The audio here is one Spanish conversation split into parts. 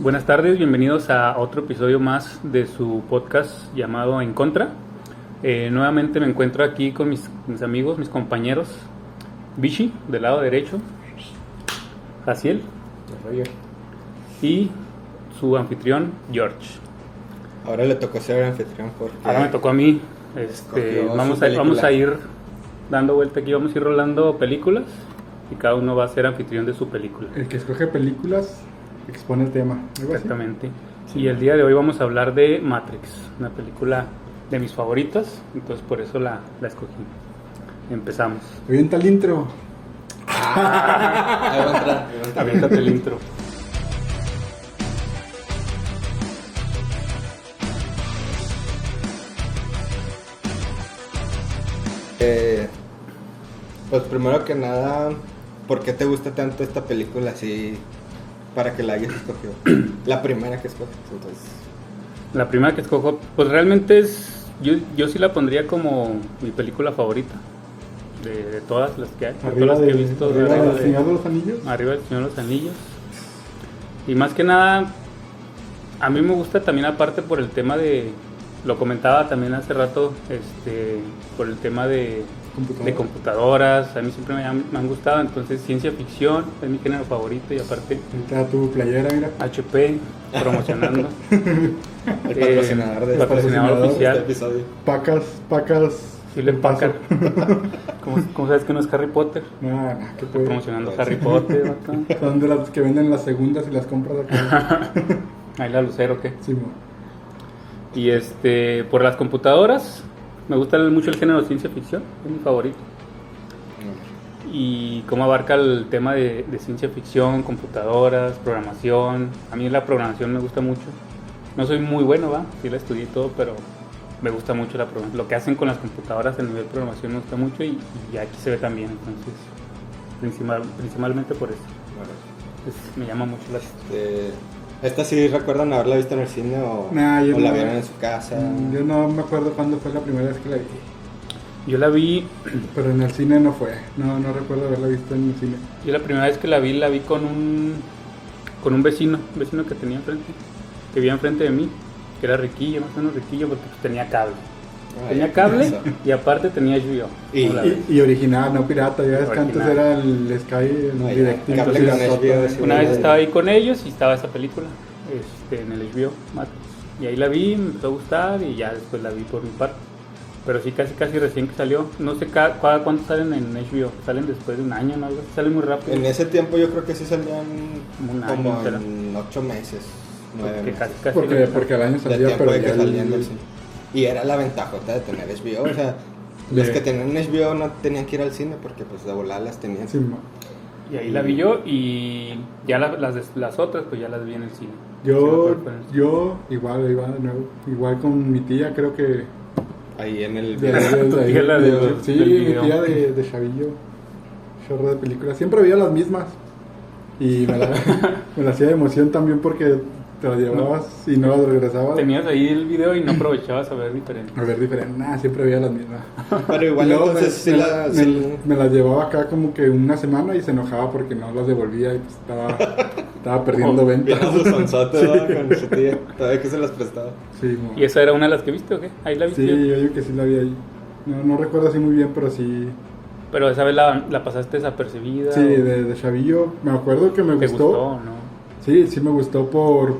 Buenas tardes, bienvenidos a otro episodio más de su podcast llamado En Contra. Eh, nuevamente me encuentro aquí con mis, mis amigos, mis compañeros. Vichy, del lado derecho. Jaciel. Y su anfitrión, George. Ahora le tocó ser anfitrión porque... Ahora me tocó a mí. Este, vamos, a, vamos a ir dando vuelta aquí, vamos a ir rolando películas y cada uno va a ser anfitrión de su película. El que escoge películas expone el tema. Exactamente. Y el día de hoy vamos a hablar de Matrix, una película de mis favoritas, entonces por eso la, la escogí. Empezamos. Avienta el intro. Ahí va a entrar, ahí va a entrar. Aviéntate el intro. Eh, pues primero que nada, ¿por qué te gusta tanto esta película así para que la hayas escogido? La primera que escoges, entonces. La primera que escojo, pues realmente es, yo, yo sí la pondría como mi película favorita, de, de todas las que hay, de todas las que he visto. arriba arriba del de- Señor de los Anillos. Arriba del Señor de los Anillos. Y más que nada, a mí me gusta también aparte por el tema de, lo comentaba también hace rato, este, por el tema de, Computadoras. de computadoras, a mí siempre me han, me han gustado, entonces ciencia ficción es mi género favorito y aparte está tu playera, mira. HP promocionando. El Eh, patrocinador de patrocinador patrocinador este oficial. episodio. Pacas, pacas. Paso. Packard. ¿Cómo, cómo sabes que no es Harry Potter? Nah, ¿qué Estoy puede? promocionando. Harry Potter. Son de las que venden las segundas y las compras acá. Ahí la lucero, ¿qué? Sí. Y este, por las computadoras, me gusta mucho el género ciencia ficción, es mi favorito. Y cómo abarca el tema de, de ciencia ficción, computadoras, programación. A mí la programación me gusta mucho. No soy muy bueno, ¿va? Sí la estudié y todo, pero me gusta mucho la programación. Lo que hacen con las computadoras a nivel de programación me gusta mucho y, y aquí se ve también, entonces, principal- principalmente por eso. Es- me llama mucho la atención. Este, ¿Esta sí recuerdan haberla visto en el cine o, Nah, yo o la vieron en su casa? Mm, Yo no me acuerdo cuándo fue la primera vez que la vi. Yo la vi Pero en el cine no fue. No, no recuerdo haberla visto en el cine. Yo la primera vez que la vi, la vi con un con un vecino, un vecino que tenía enfrente, que vivía enfrente de mí, que era riquillo, más o menos riquillo, porque pues, tenía cable. Ay, Tenía cable eso. y aparte tenía HBO. Y- original, no pirata. Ya ves que antes era el Sky, directito. sí, sí. Una vez estaba ahí con ellos y estaba esa película este, en el HBO Matrix. Y ahí la vi, me empezó a gustar y ya después la vi por mi parte. Pero sí, casi casi recién que salió. No sé cada, cuánto salen en HBO. Salen después de un año, ¿no? Salen muy rápido. En ese tiempo yo creo que sí salían Como un año, como será. en ocho meses, nueve Porque meses. casi, casi Porque, al año salía, pero de que ya salían el- del cine. Y era la ventajota de tener HBO, o sea, los De- que tenían HBO no tenían que ir al cine porque pues de volada las tenían. Sí. Y ahí la vi yo y ya la- las, des- las otras pues ya las vi en el cine. Sí, Yo, cine. yo igual, igual, de nuevo, igual con mi tía, creo que. Ahí en el de- de- de- de- sí, mi tía de, de Chavillo, chorro de películas. Siempre veía las mismas. Y me la, me la hacía de emoción también porque te las llevabas y no las regresabas. Tenías ahí el video y no aprovechabas a ver diferente. A ver, diferente. Nah, siempre veía las mismas. Pero igual luego entonces me, la... me- sí- me las llevaba acá como que una semana y se enojaba porque no las devolvía y pues estaba, estaba perdiendo Oh, venta. Vieron su sonzote ¿verdad? con su tía, todavía que se las prestaba. Sí, mo. ¿Y esa era una de las que viste o qué? Ahí la viste. Sí, yo digo que sí la vi ahí. No, no recuerdo así muy bien, pero sí. Pero esa vez la, la pasaste desapercibida. Sí, o de, de Chavillo. Me acuerdo que me ¿Te gustó. gustó no? Sí, sí me gustó por,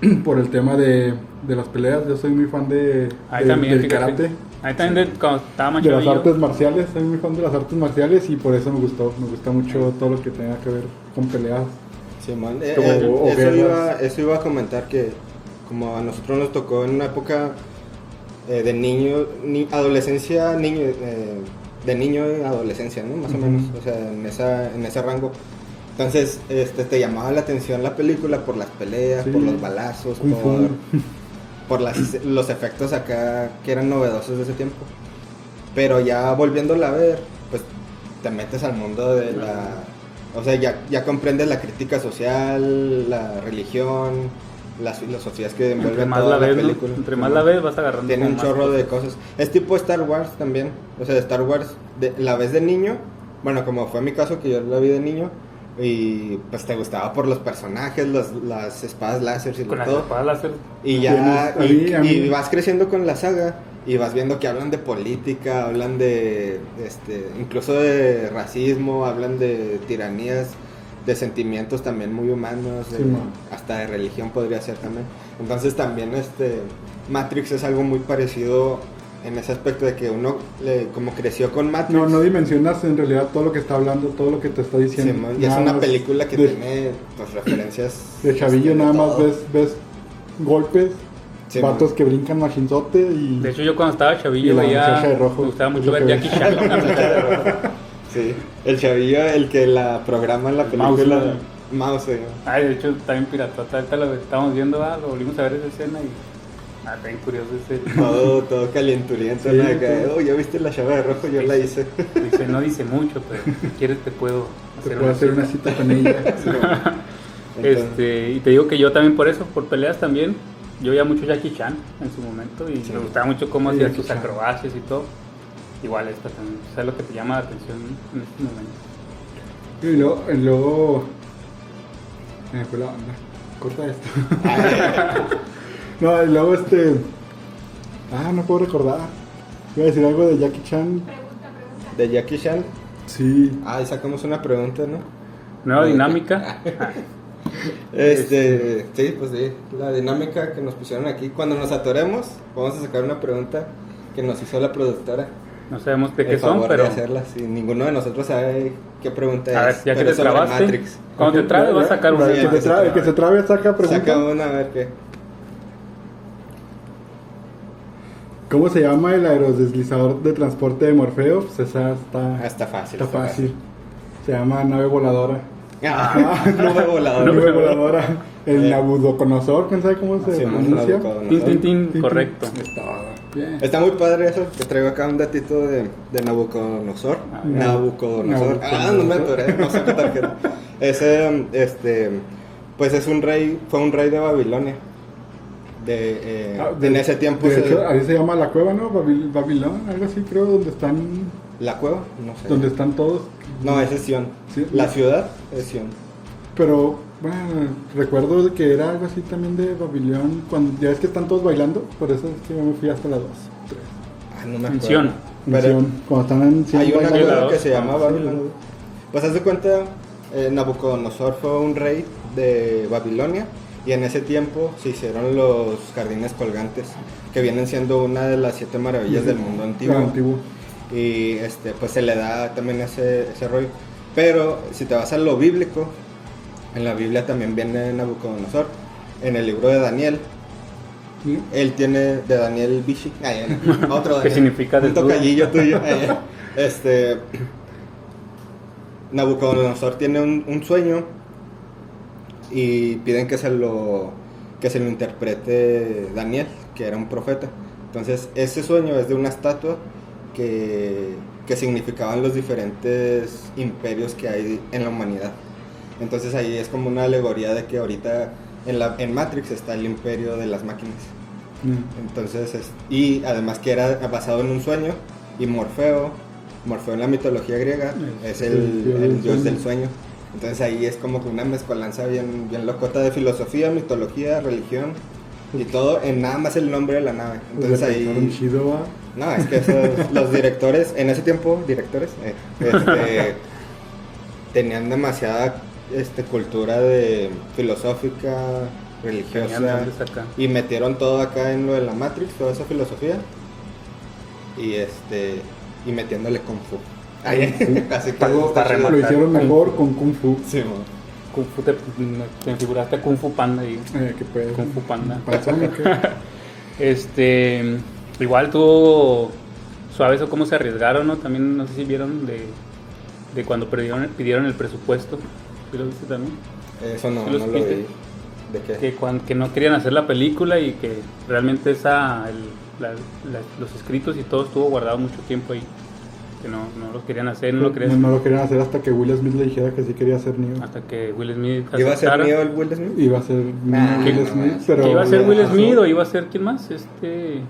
por el tema de, de las peleas. Yo soy muy fan de, Ahí de- también, del fíjate. karate. Ahí también de, cuando estaba más De las artes marciales, soy muy fan de las artes marciales y por eso me gustó. Me gusta mucho todo lo que tenga que ver con peleas. Simón, eh, Como eh, eso, hogueras. iba, eso iba a comentar que como a nosotros nos tocó en una época eh, de niño, ni, adolescencia, niño, eh, de niño y adolescencia, ¿no? Más o menos, o sea, en, esa, en ese rango. Entonces, este, te llamaba la atención la película por las peleas, Sí. por los balazos, Kung por, las, los efectos acá que eran novedosos de ese tiempo. Pero ya volviéndola a ver, pues te metes al mundo de la... O sea, ya, ya comprendes la crítica social, la religión, las filosofías que envuelven más toda la la, ves, ¿no? película. Entre más la ves vas agarrando. Tiene un chorro de cosas. Es tipo Star Wars también. O sea, Star Wars, de, la ves de niño. Bueno, como fue mi caso que yo la vi de niño. Y pues te gustaba por los personajes, los, las espadas láser y Con las todo. espadas láser. Y ya, y, mí- vas creciendo con la saga y vas viendo que hablan de política, hablan de, este, incluso de racismo, hablan de tiranías, de sentimientos también muy humanos, Sí, hasta de religión podría ser también. Entonces también este, Matrix es algo muy parecido en ese aspecto de que uno le- como creció con Matrix. No, no dimensionas en realidad todo lo que está hablando, todo lo que te está Sí, diciendo. man, y es una más película que de, tiene pues, referencias de chavillo, nada más todo. ves, ves golpes, Sí, vatos man. que brincan machinzote y... De hecho, yo cuando estaba chavillo veía. muchacha de rojo, Me gustaba mucho ver Jackie. Chan. Sí, el chavillo, el que la programa en la Mouse, película. Mouse, sí. Ay, de hecho, también piratota. Ahorita lo estábamos viendo, ah, lo volvimos a ver esa escena y. Ah, bien curioso ese. todo, todo calienturiento. Sí, todo. oh, ya viste la llave de rojo, yo la hice. Dice, no dice mucho, pero si quieres te puedo Te hacer puedo una hacer una cita. cita con ella. Este, y te digo que yo también por eso, por peleas también, yo veía mucho Jackie Chan en su momento y Sí. me gustaba mucho cómo hacía sus acrobacias y todo. Igual esta también, o sea, es lo que te llama la atención en este momento. Y luego, luego... Me fue la banda. Corta esto. no, y luego este... Ah, no puedo recordar. Iba a decir algo de Jackie Chan. de Jackie Chan. Sí. Ah, y sacamos una pregunta, ¿no? Nueva dinámica. Este, sí, pues sí, la dinámica que nos pusieron aquí. Cuando nos atoremos, vamos a sacar una pregunta que nos hizo la productora. No sabemos de El qué son, pero de hacerla. Sí, ninguno de nosotros sabe qué pregunta a ver, es. ya que te es trabaste, Matrix. cuando te trabe vas a sacar una. El que, Sí, se trabe, el que se trabe saca pregunta. Saca una, a ver qué. ¿Cómo se llama el aerodeslizador de transporte de Morfeo? Pues esa está, Ah, está fácil. está fácil. Se llama nave voladora. Ah, no me volador. nave voladora. El Eh. Nabucodonosor, ¿quién sabe cómo se Sí, pronuncia? Nabucodonosor. Tin, tin, tin, correcto. Bien. Está muy padre eso. Te traigo acá un datito de, de Nabucodonosor. Ah, Nabucodonosor. Nabucodonosor. Ah, no me atoré. No saco tarjeta. Ese, este, pues es un rey, fue un rey de Babilonia. De, eh, Ah, de- en ese tiempo De se- hecho, ahí se llama la cueva, ¿no? Babil- Babilón, algo así, creo, donde están, la cueva, no sé. donde están todos. No, ese es Sion. Sí. La ciudad es Sion. Pero, bueno, recuerdo que era algo así también de Babilón, cuando ya ves que están todos bailando, por eso es que yo me fui hasta las 2, 3. Ah, no me En acuerdo. Sion. Pero cuando están en Sion hay una cueva que se llama Ah, la dos. Pues haz de cuenta, eh, Nabucodonosor fue un rey de Babilonia y en ese tiempo se hicieron los jardines colgantes, que vienen siendo una de las siete maravillas del mundo antiguo. Antiguo. Y este, pues se le da también ese, ese rollo. Pero si te vas a lo bíblico, en la Biblia también viene Nabucodonosor. En el libro de Daniel, Sí. él tiene de Daniel Bishi, ay, no, otro ¿Qué Daniel, significa un tocallillo tuyo. ay, este Nabucodonosor tiene un, un sueño y piden que se lo que se lo interprete Daniel, que era un profeta. Entonces, ese sueño es de una estatua que, que significaban los diferentes imperios que hay en la humanidad. Entonces ahí es como una alegoría de que ahorita en, la, en Matrix está el imperio de las máquinas. Mm. Entonces, es- y además que era basado en un sueño, y Morfeo, Morfeo en la mitología griega, es el, el dios el del sueño. Entonces ahí es como que una mezcolanza bien, bien locota de filosofía, mitología, religión y todo en nada más el nombre de la nave. Entonces ahí... No, es que esos- los directores, en ese tiempo, directores, eh, este, tenían demasiada este, cultura de filosófica, religiosa, y metieron todo acá en lo de la Matrix, toda esa filosofía, y este, y metiéndole Kung Fu. Ay, así que. Lo hicieron mejor con Kung Fu. Sí. Kung Fu te, te figuraste Kung Fu Panda y Eh, ¿Qué pedo? Kung Fu Panda. Este, igual tuvo suaves o cómo se arriesgaron, ¿no? También no sé si vieron de, de cuando pidieron, pidieron el presupuesto. ¿Sí lo viste también? Eso no, ¿Sí no lo vi. ¿De qué? Que, cuan- que no querían hacer la película y que realmente esa, el- la- la- los escritos y todo estuvo guardado mucho tiempo ahí. Que no, no lo querían hacer, no lo querían No, no lo querían hacer hasta que Will Smith le dijera que sí quería ser Neo. hasta que Will Smith ¿Iba a ser mío el Will Smith? Iba a ser Ah, Will no Smith, más. pero... ¿Que iba a ser Will. Smith o iba a ser quién más? Este.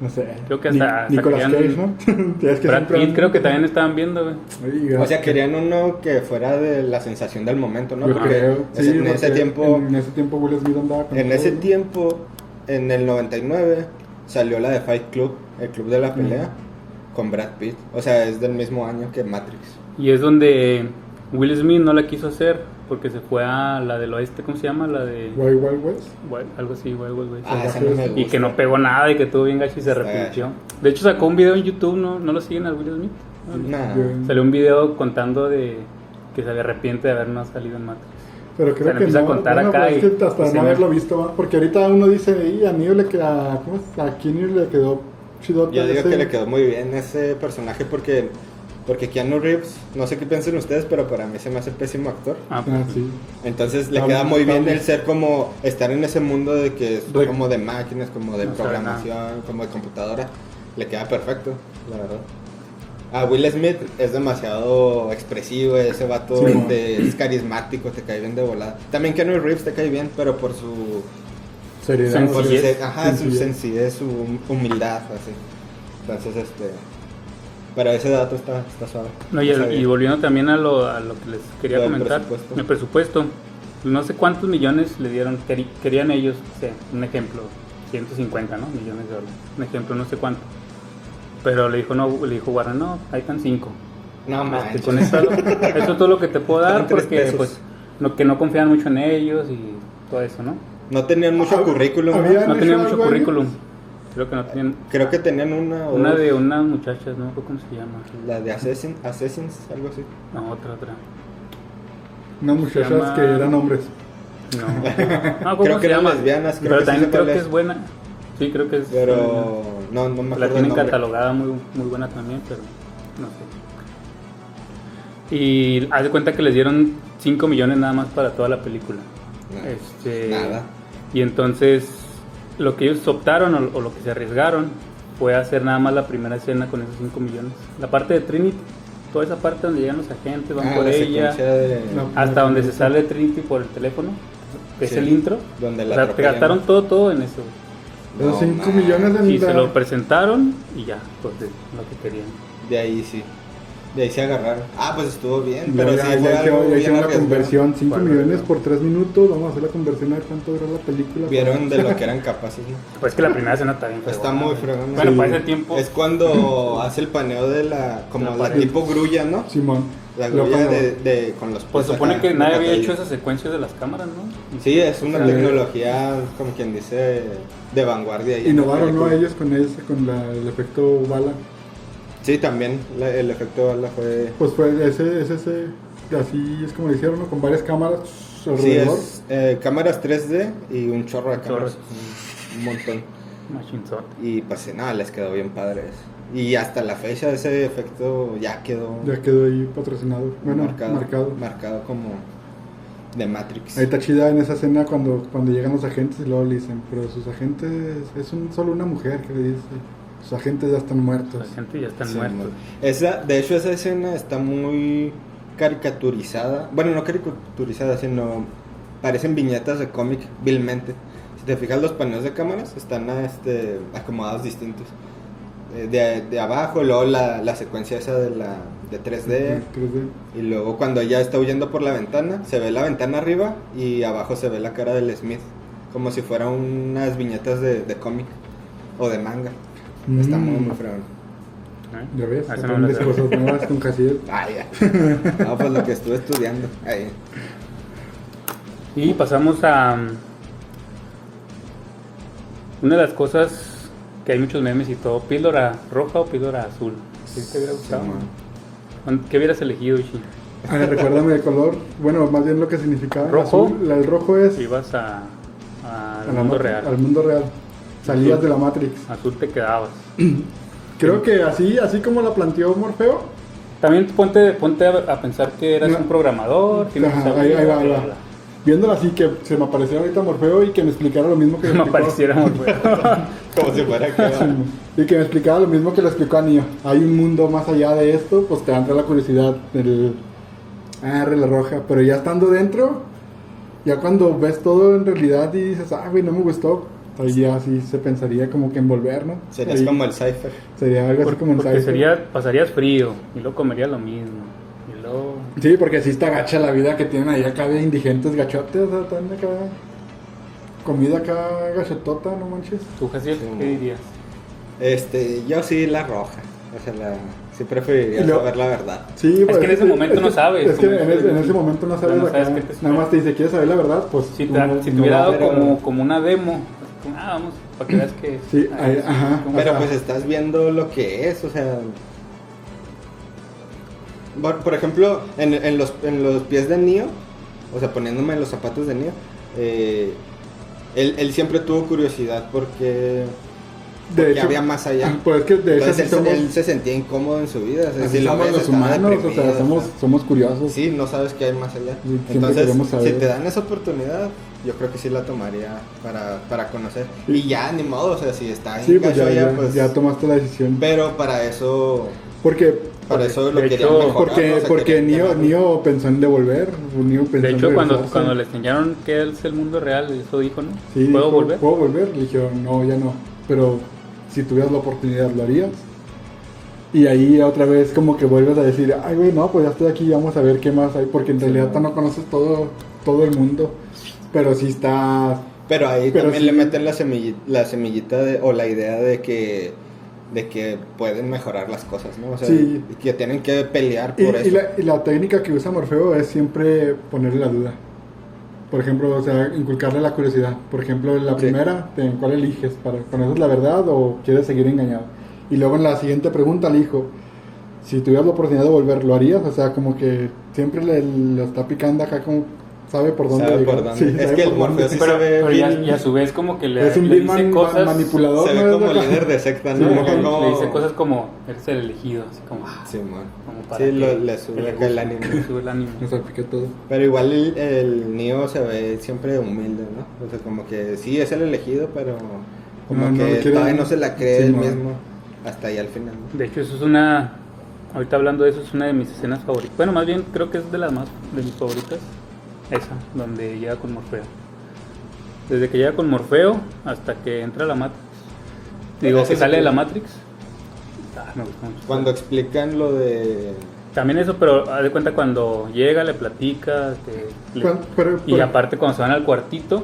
No sé. Creo que hasta- hasta Nicolas Cage, ¿no? Es que Brad Pitt creo que también estaban viendo, güey. O sea, querían uno que fuera de la sensación del momento, ¿no? Yo Porque creo. ese- Sí, en ese porque tiempo, En ese tiempo Will Smith andaba con en ese todo. tiempo, en el 99, salió la de Fight Club, el club de la pelea, con Brad Pitt. O sea, es del mismo año que Matrix. Y es donde Will Smith no la quiso hacer porque se fue a la del oeste, ¿cómo se llama? La de... Wild Wild West. Wild- algo así, Wild Wild West. Ah, esa no me y que no pegó nada y que tuvo bien gacho y se arrepintió. De hecho sacó un video en YouTube, ¿no? ¿No lo siguen a Will Smith? Nah. Yo- Salió un video contando de que se arrepiente de haber no salido en Matrix. Pero Se creo le que empieza no. a contar bueno, acá pues y- es que hasta no haberlo visto, porque ahorita uno dice, y a Neo le queda, ¿cómo es? A Keanu le quedó Yo digo que le quedó muy bien ese personaje porque, porque Keanu Reeves, no sé qué piensen ustedes, pero para mí se me hace pésimo actor. Ah, pues, Ah, sí. Entonces le Está queda muy bien el ser como, estar en ese mundo de que es Re- como de máquinas, como de No programación, como de computadora. Le queda perfecto, la verdad. A Will Smith es demasiado expresivo, ese vato Sí, te- es carismático, te cae bien de volada. También Keanu Reeves te cae bien, pero por su, Seriedad. su, Sencillez. su Sencillez. sencillez, su humildad, así. Entonces, este... Pero ese dato está, está suave. No, y, el- volviendo también a lo, a lo que les quería comentar, presupuesto. el presupuesto, no sé cuántos millones le dieron, querían ellos, o sea, un ejemplo, 150 ¿no? millones de dólares, un ejemplo, no sé cuánto. Pero le dijo, no, le dijo Warner, no, ahí están 5. No Este, manches. con esto, eso es todo lo que te puedo dar porque pues no, que no confían mucho en ellos y todo eso, ¿no? No tenían mucho Ah, currículum. ¿no? había- ¿Han No tenían mucho currículum. Creo que no tenían. Creo que tenían una o Una dos. de unas muchachas, no sé cómo se llama. La de Assassin, Assassins, algo así. No, otra, otra. Unas muchachas llama- que eran hombres. No. No, ¿cómo Creo que eran lesbianas, creo Pero que también creo que es. buena. Sí, creo que es. Pero no, no me acuerdo La tienen catalogada muy, muy buena también, pero no sé. Y haz de cuenta que les dieron 5 millones nada más para toda la película. No, Este, Nada. Y entonces lo que ellos optaron o, o lo que se arriesgaron fue hacer nada más la primera escena con esos 5 millones. La parte de Trinity, toda esa parte donde llegan los agentes, van Ah, por la ella, de... Hasta donde se sale Trinity por el teléfono, que es el intro. donde la o sea, te gastaron todo, todo en eso. No, Esos 5 man. millones en Y la- se lo presentaron y ya, pues de lo que querían. De ahí sí. De ahí se agarraron. Ah, pues estuvo bien. Ya, Pero ya, sí ya algo ya bien hicieron la conversión, 5 Bueno, millones por 3 minutos, vamos a hacer la conversión a ver cuánto dura la película. Vieron de lo que eran capaces, ¿no? Pues que la primera escena está bien. Está muy fregona. Bueno, Sí. para ese tiempo. Es cuando hace el paneo de la... Como La tipo grulla, ¿no? Simón. La grulla de, de- con los Pues supone acá, que nadie había hecho esas secuencias de las cámaras, ¿no? Sí, es una tecnología, como quien dice, de vanguardia. Innovaron, ¿no? Ellos con ese, con la- el efecto bala. Sí, también la- el efecto bala fue... Pues fue ese, ese, ese, así es como lo hicieron, ¿no? Con varias cámaras Sí, alrededor. es eh, cámaras 3D y un chorro de cámaras. Un, un montón. Y pues sí, nada, les quedó bien padre eso. Y hasta la fecha ese efecto ya quedó Ya quedó ahí patrocinado. Bueno, marcado, marcado. marcado como de Matrix. Ahí está chida en esa escena cuando, cuando llegan los agentes y luego le dicen, pero sus agentes es un, solo una mujer que le dice, sus agentes ya están muertos. La gente ya están Sí, muertos. Esa, de hecho, esa escena está muy caricaturizada. Bueno, no caricaturizada, sino parecen viñetas de cómic vilmente. Si te fijas, los paneos de cámaras están este, acomodados distintos. Eh, De, de abajo, luego la, la secuencia esa de la de 3D. 3D. Y luego cuando ella está huyendo por la ventana, se ve la ventana arriba y abajo se ve la cara del Smith. Como si fueran unas viñetas de, de cómic o de manga. Está muy, Mm. muy fregón. ¿eh? Ya ves, Ah, no aprendes sé. cosas nuevas con Casiel. Ah, ya. No, pues lo que estuve estudiando. Ahí. Y pasamos a um, una de las cosas que hay muchos memes y todo, píldora roja o píldora azul. ¿Qué te hubiera gustado? Sí. ¿Qué hubieras elegido, Ishi? Recuérdame el color. Bueno, más bien lo que significaba. Rojo. Azul, la- el rojo es Ibas a, a- al mundo real. Al mundo real. Salías de la Matrix. Azul te quedabas. Creo que así, así como la planteó Morfeo, También ponte, ponte a, a pensar que eras No. un programador. Ajá, que saber- ahí, ahí va, ahí bla, va. bla, bla. Viéndolo así, que se me apareciera ahorita Morfeo y que me explicara lo mismo que me explicó- apareciéramos, güey. Como si fuera que. Y que me explicara lo mismo que le explicó a Neo. Hay un mundo más allá de esto, pues te entra la curiosidad. El... Ah, la roja. Pero ya estando dentro, ya cuando ves todo en realidad y dices, ah, güey, no me gustó. Ahí ya sí se pensaría como que envolver, ¿no? Serías Ahí como el Cypher. Sería algo Por- así como porque cypher. sería, pasarías frío y luego comerías lo mismo. Y luego... Sí, porque sí está gacha la vida que tienen ahí acá de indigentes gachotes, o sea, están acá... Comida acá gachetota, no manches. ¿Tú, Jaciel, Sí, qué no. dirías? Este, yo sí la roja. O sea, la, sí preferiría luego- saber la verdad. Sí, pues, que en ese momento no sabes, Es que en, ese, en ese momento no sabes, no acá, sabes espera. Nada más te dice, ¿quieres saber la verdad? Pues Si tú te, no- si te no hubiera dado como, como una demo, ah, vamos, para que veas que... Sí, ah, ajá. como- O Pero sea- pues estás viendo lo que es, o sea... Por, por ejemplo, en, en los, en los pies de Neo, o sea, poniéndome en los zapatos de Neo, eh, él, él siempre tuvo curiosidad porque, porque había más allá. Pues es que de hecho Entonces él, somos, él se sentía incómodo en su vida. O sea, así si lo somos ves, los humanos, o sea, somos, o sea, somos curiosos. Sí, no sabes qué hay más allá. Entonces, si te dan esa oportunidad, yo creo que sí la tomaría para, para conocer. Sí. Y ya, ni modo, o sea, si está en Sí, pues ya, pues... ya tomaste la decisión. Pero para eso, Porque, para eso lo querían hecho, mejorar. porque, ¿no? O sea, porque Neo. Neo pensó en devolver. Neo pensó De en hecho, cuando, cuando le enseñaron que es el mundo real, eso dijo, ¿no? Sí, ¿Puedo dijo, volver? ¿Puedo volver? Le dijeron, no, ya no. Pero si tuvieras la oportunidad, ¿lo harías? Y ahí otra vez como que vuelves a decir, ay, güey, no, pues ya estoy aquí, vamos a ver qué más hay. Porque en Sí, realidad no. no conoces todo, todo el mundo. Pero sí está... Pero ahí Pero también sí. le meten la semillita, la semillita de, o la idea de que de que pueden mejorar las cosas, ¿no? O sea, Sí. y que tienen que pelear Y, por y eso. la, y la técnica que usa Morfeo es siempre ponerle la duda. Por ejemplo, o sea, inculcarle la curiosidad. Por ejemplo, en la Sí. primera, ¿en cuál eliges? ¿Para conocer la verdad o quieres seguir engañado? Y luego en la siguiente pregunta le dijo, si tuvieras la oportunidad de volver, ¿lo harías? O sea, como que siempre le, lo está picando acá, como sabe por dónde Sabe por dónde. Sí, Es sabe que el. Morfeo sí Pero, se ve pero bien- y a su vez como que le, Es un le dice man- cosas... manipulador. Se ¿no? ve Es como líder de secta, Sí, ¿no? como- Le dice cosas como, eres el elegido, así como... ah, Sí, man. como para Sí, que- lo- le que sube le el ánimo. le sube el ánimo. Me salpiqué todo. Pero igual el, el Neo se ve siempre humilde, ¿no? O sea, como que sí es el elegido, pero como No, no que quiere- todavía no se la cree Sí, él man. mismo hasta ahí al final. ¿no? De hecho, eso es una. Ahorita hablando de eso, es una de mis escenas favoritas. Bueno, más bien creo que es de las más de mis favoritas. Esa, donde llega con Morfeo. Desde que llega con Morfeo hasta que entra a la Matrix. Digo, que sale de la Matrix. Ah, me gusta mucho. Cuando explican lo de... También eso, pero haz de cuenta cuando llega, le platica. que le- Cuan- pero- y pero- aparte, cuando se van al cuartito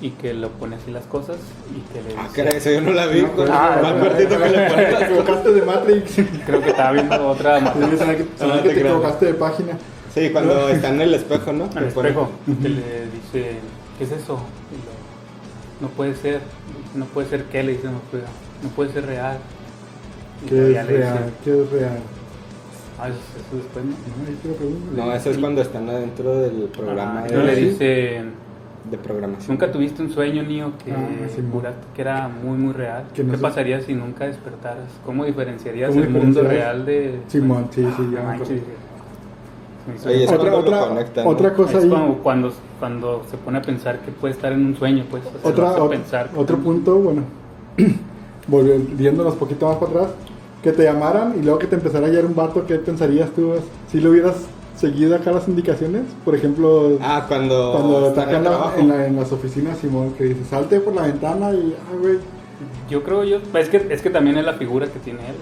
y que lo pone así las cosas y que le Ah, dice- caray, eso yo no la vi. No, con ah, no, que le Te equivocaste de Matrix. Creo que estaba viendo otra. Sí, que, No, que te te equivocaste de página. Sí, cuando está en el espejo, ¿no? al Que espejo. que le dice ¿qué es eso? Lo- no puede ser no puede ser qué le dice no puede ser real. ¿Qué es real? ¿Qué es real? ah eso, eso después no No, eso es cuando están adentro del programa Ah, de, le sí. dice de programación. nunca tuviste un sueño Nio que Ah, sí, que era muy muy real. Que no qué pasaría si nunca despertaras cómo diferenciarías ¿Cómo el mundo real de Simón, sí, sí, Ah, ya Oye, es Otra, otra, conectan, ¿no? otra cosa es ahí. como cuando, cuando se pone a pensar que puede estar en un sueño, pues. o sea, Otra, ot- pensar. otro punto, bueno, volviéndonos poquito más para atrás, que te llamaran y luego que te empezara a hallar un vato, ¿qué pensarías tú? Si lo hubieras seguido acá las indicaciones, por ejemplo, Ah, cuando, cuando en, la- en la- en las oficinas, Simón, que dice, salte por la ventana y, ah, güey, Yo creo yo, es que, es que también es la figura que tiene él.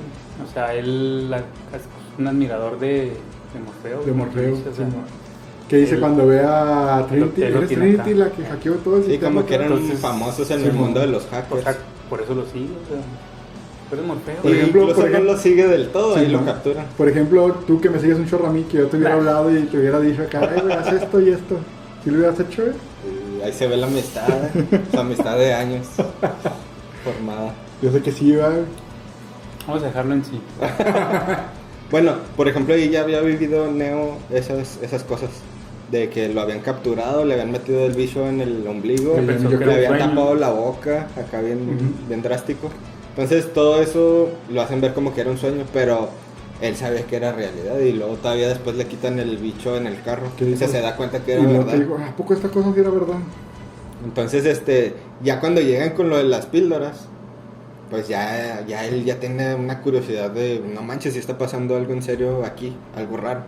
O sea, él la- es un admirador de, de Morfeo. de Morfeo. Que dice cuando ve a Trinity, eres Trinity la que hackeó todo el Sí, sistema como que acá?" eran Entonces, famosos en sí, el mundo de los hackers. por eso lo sigue. O sea, pero es Morfeo. Por ejemplo, no ejemplo- lo sigue del todo Sí, y lo capturan. Por ejemplo, tú que me sigues un chorro a mí, que yo te hubiera Nah. hablado y te hubiera dicho acá, "Eh, güey, haz esto y esto. ¿Sí lo hubieras hecho? Y ahí se ve la amistad, ¿eh? su amistad de años formada. Yo sé que sí, va. Vamos a dejarlo en sí. Bueno, por ejemplo, ahí ya había vivido Neo esas, esas cosas. De que lo habían capturado, le habían metido el bicho en el ombligo, le habían tapado la boca, acá bien, Ujú. bien drástico. Entonces todo eso lo hacen ver como que era un sueño, pero él sabía que era realidad y luego todavía después le quitan el bicho en el carro. ¿Qué O sea, se da cuenta que era verdad. digo, ¿a poco esta cosa sí era verdad? Entonces, este, ya cuando llegan con lo de las píldoras, pues ya, ya él ya tiene una curiosidad de, no manches, si está pasando algo en serio aquí, algo raro.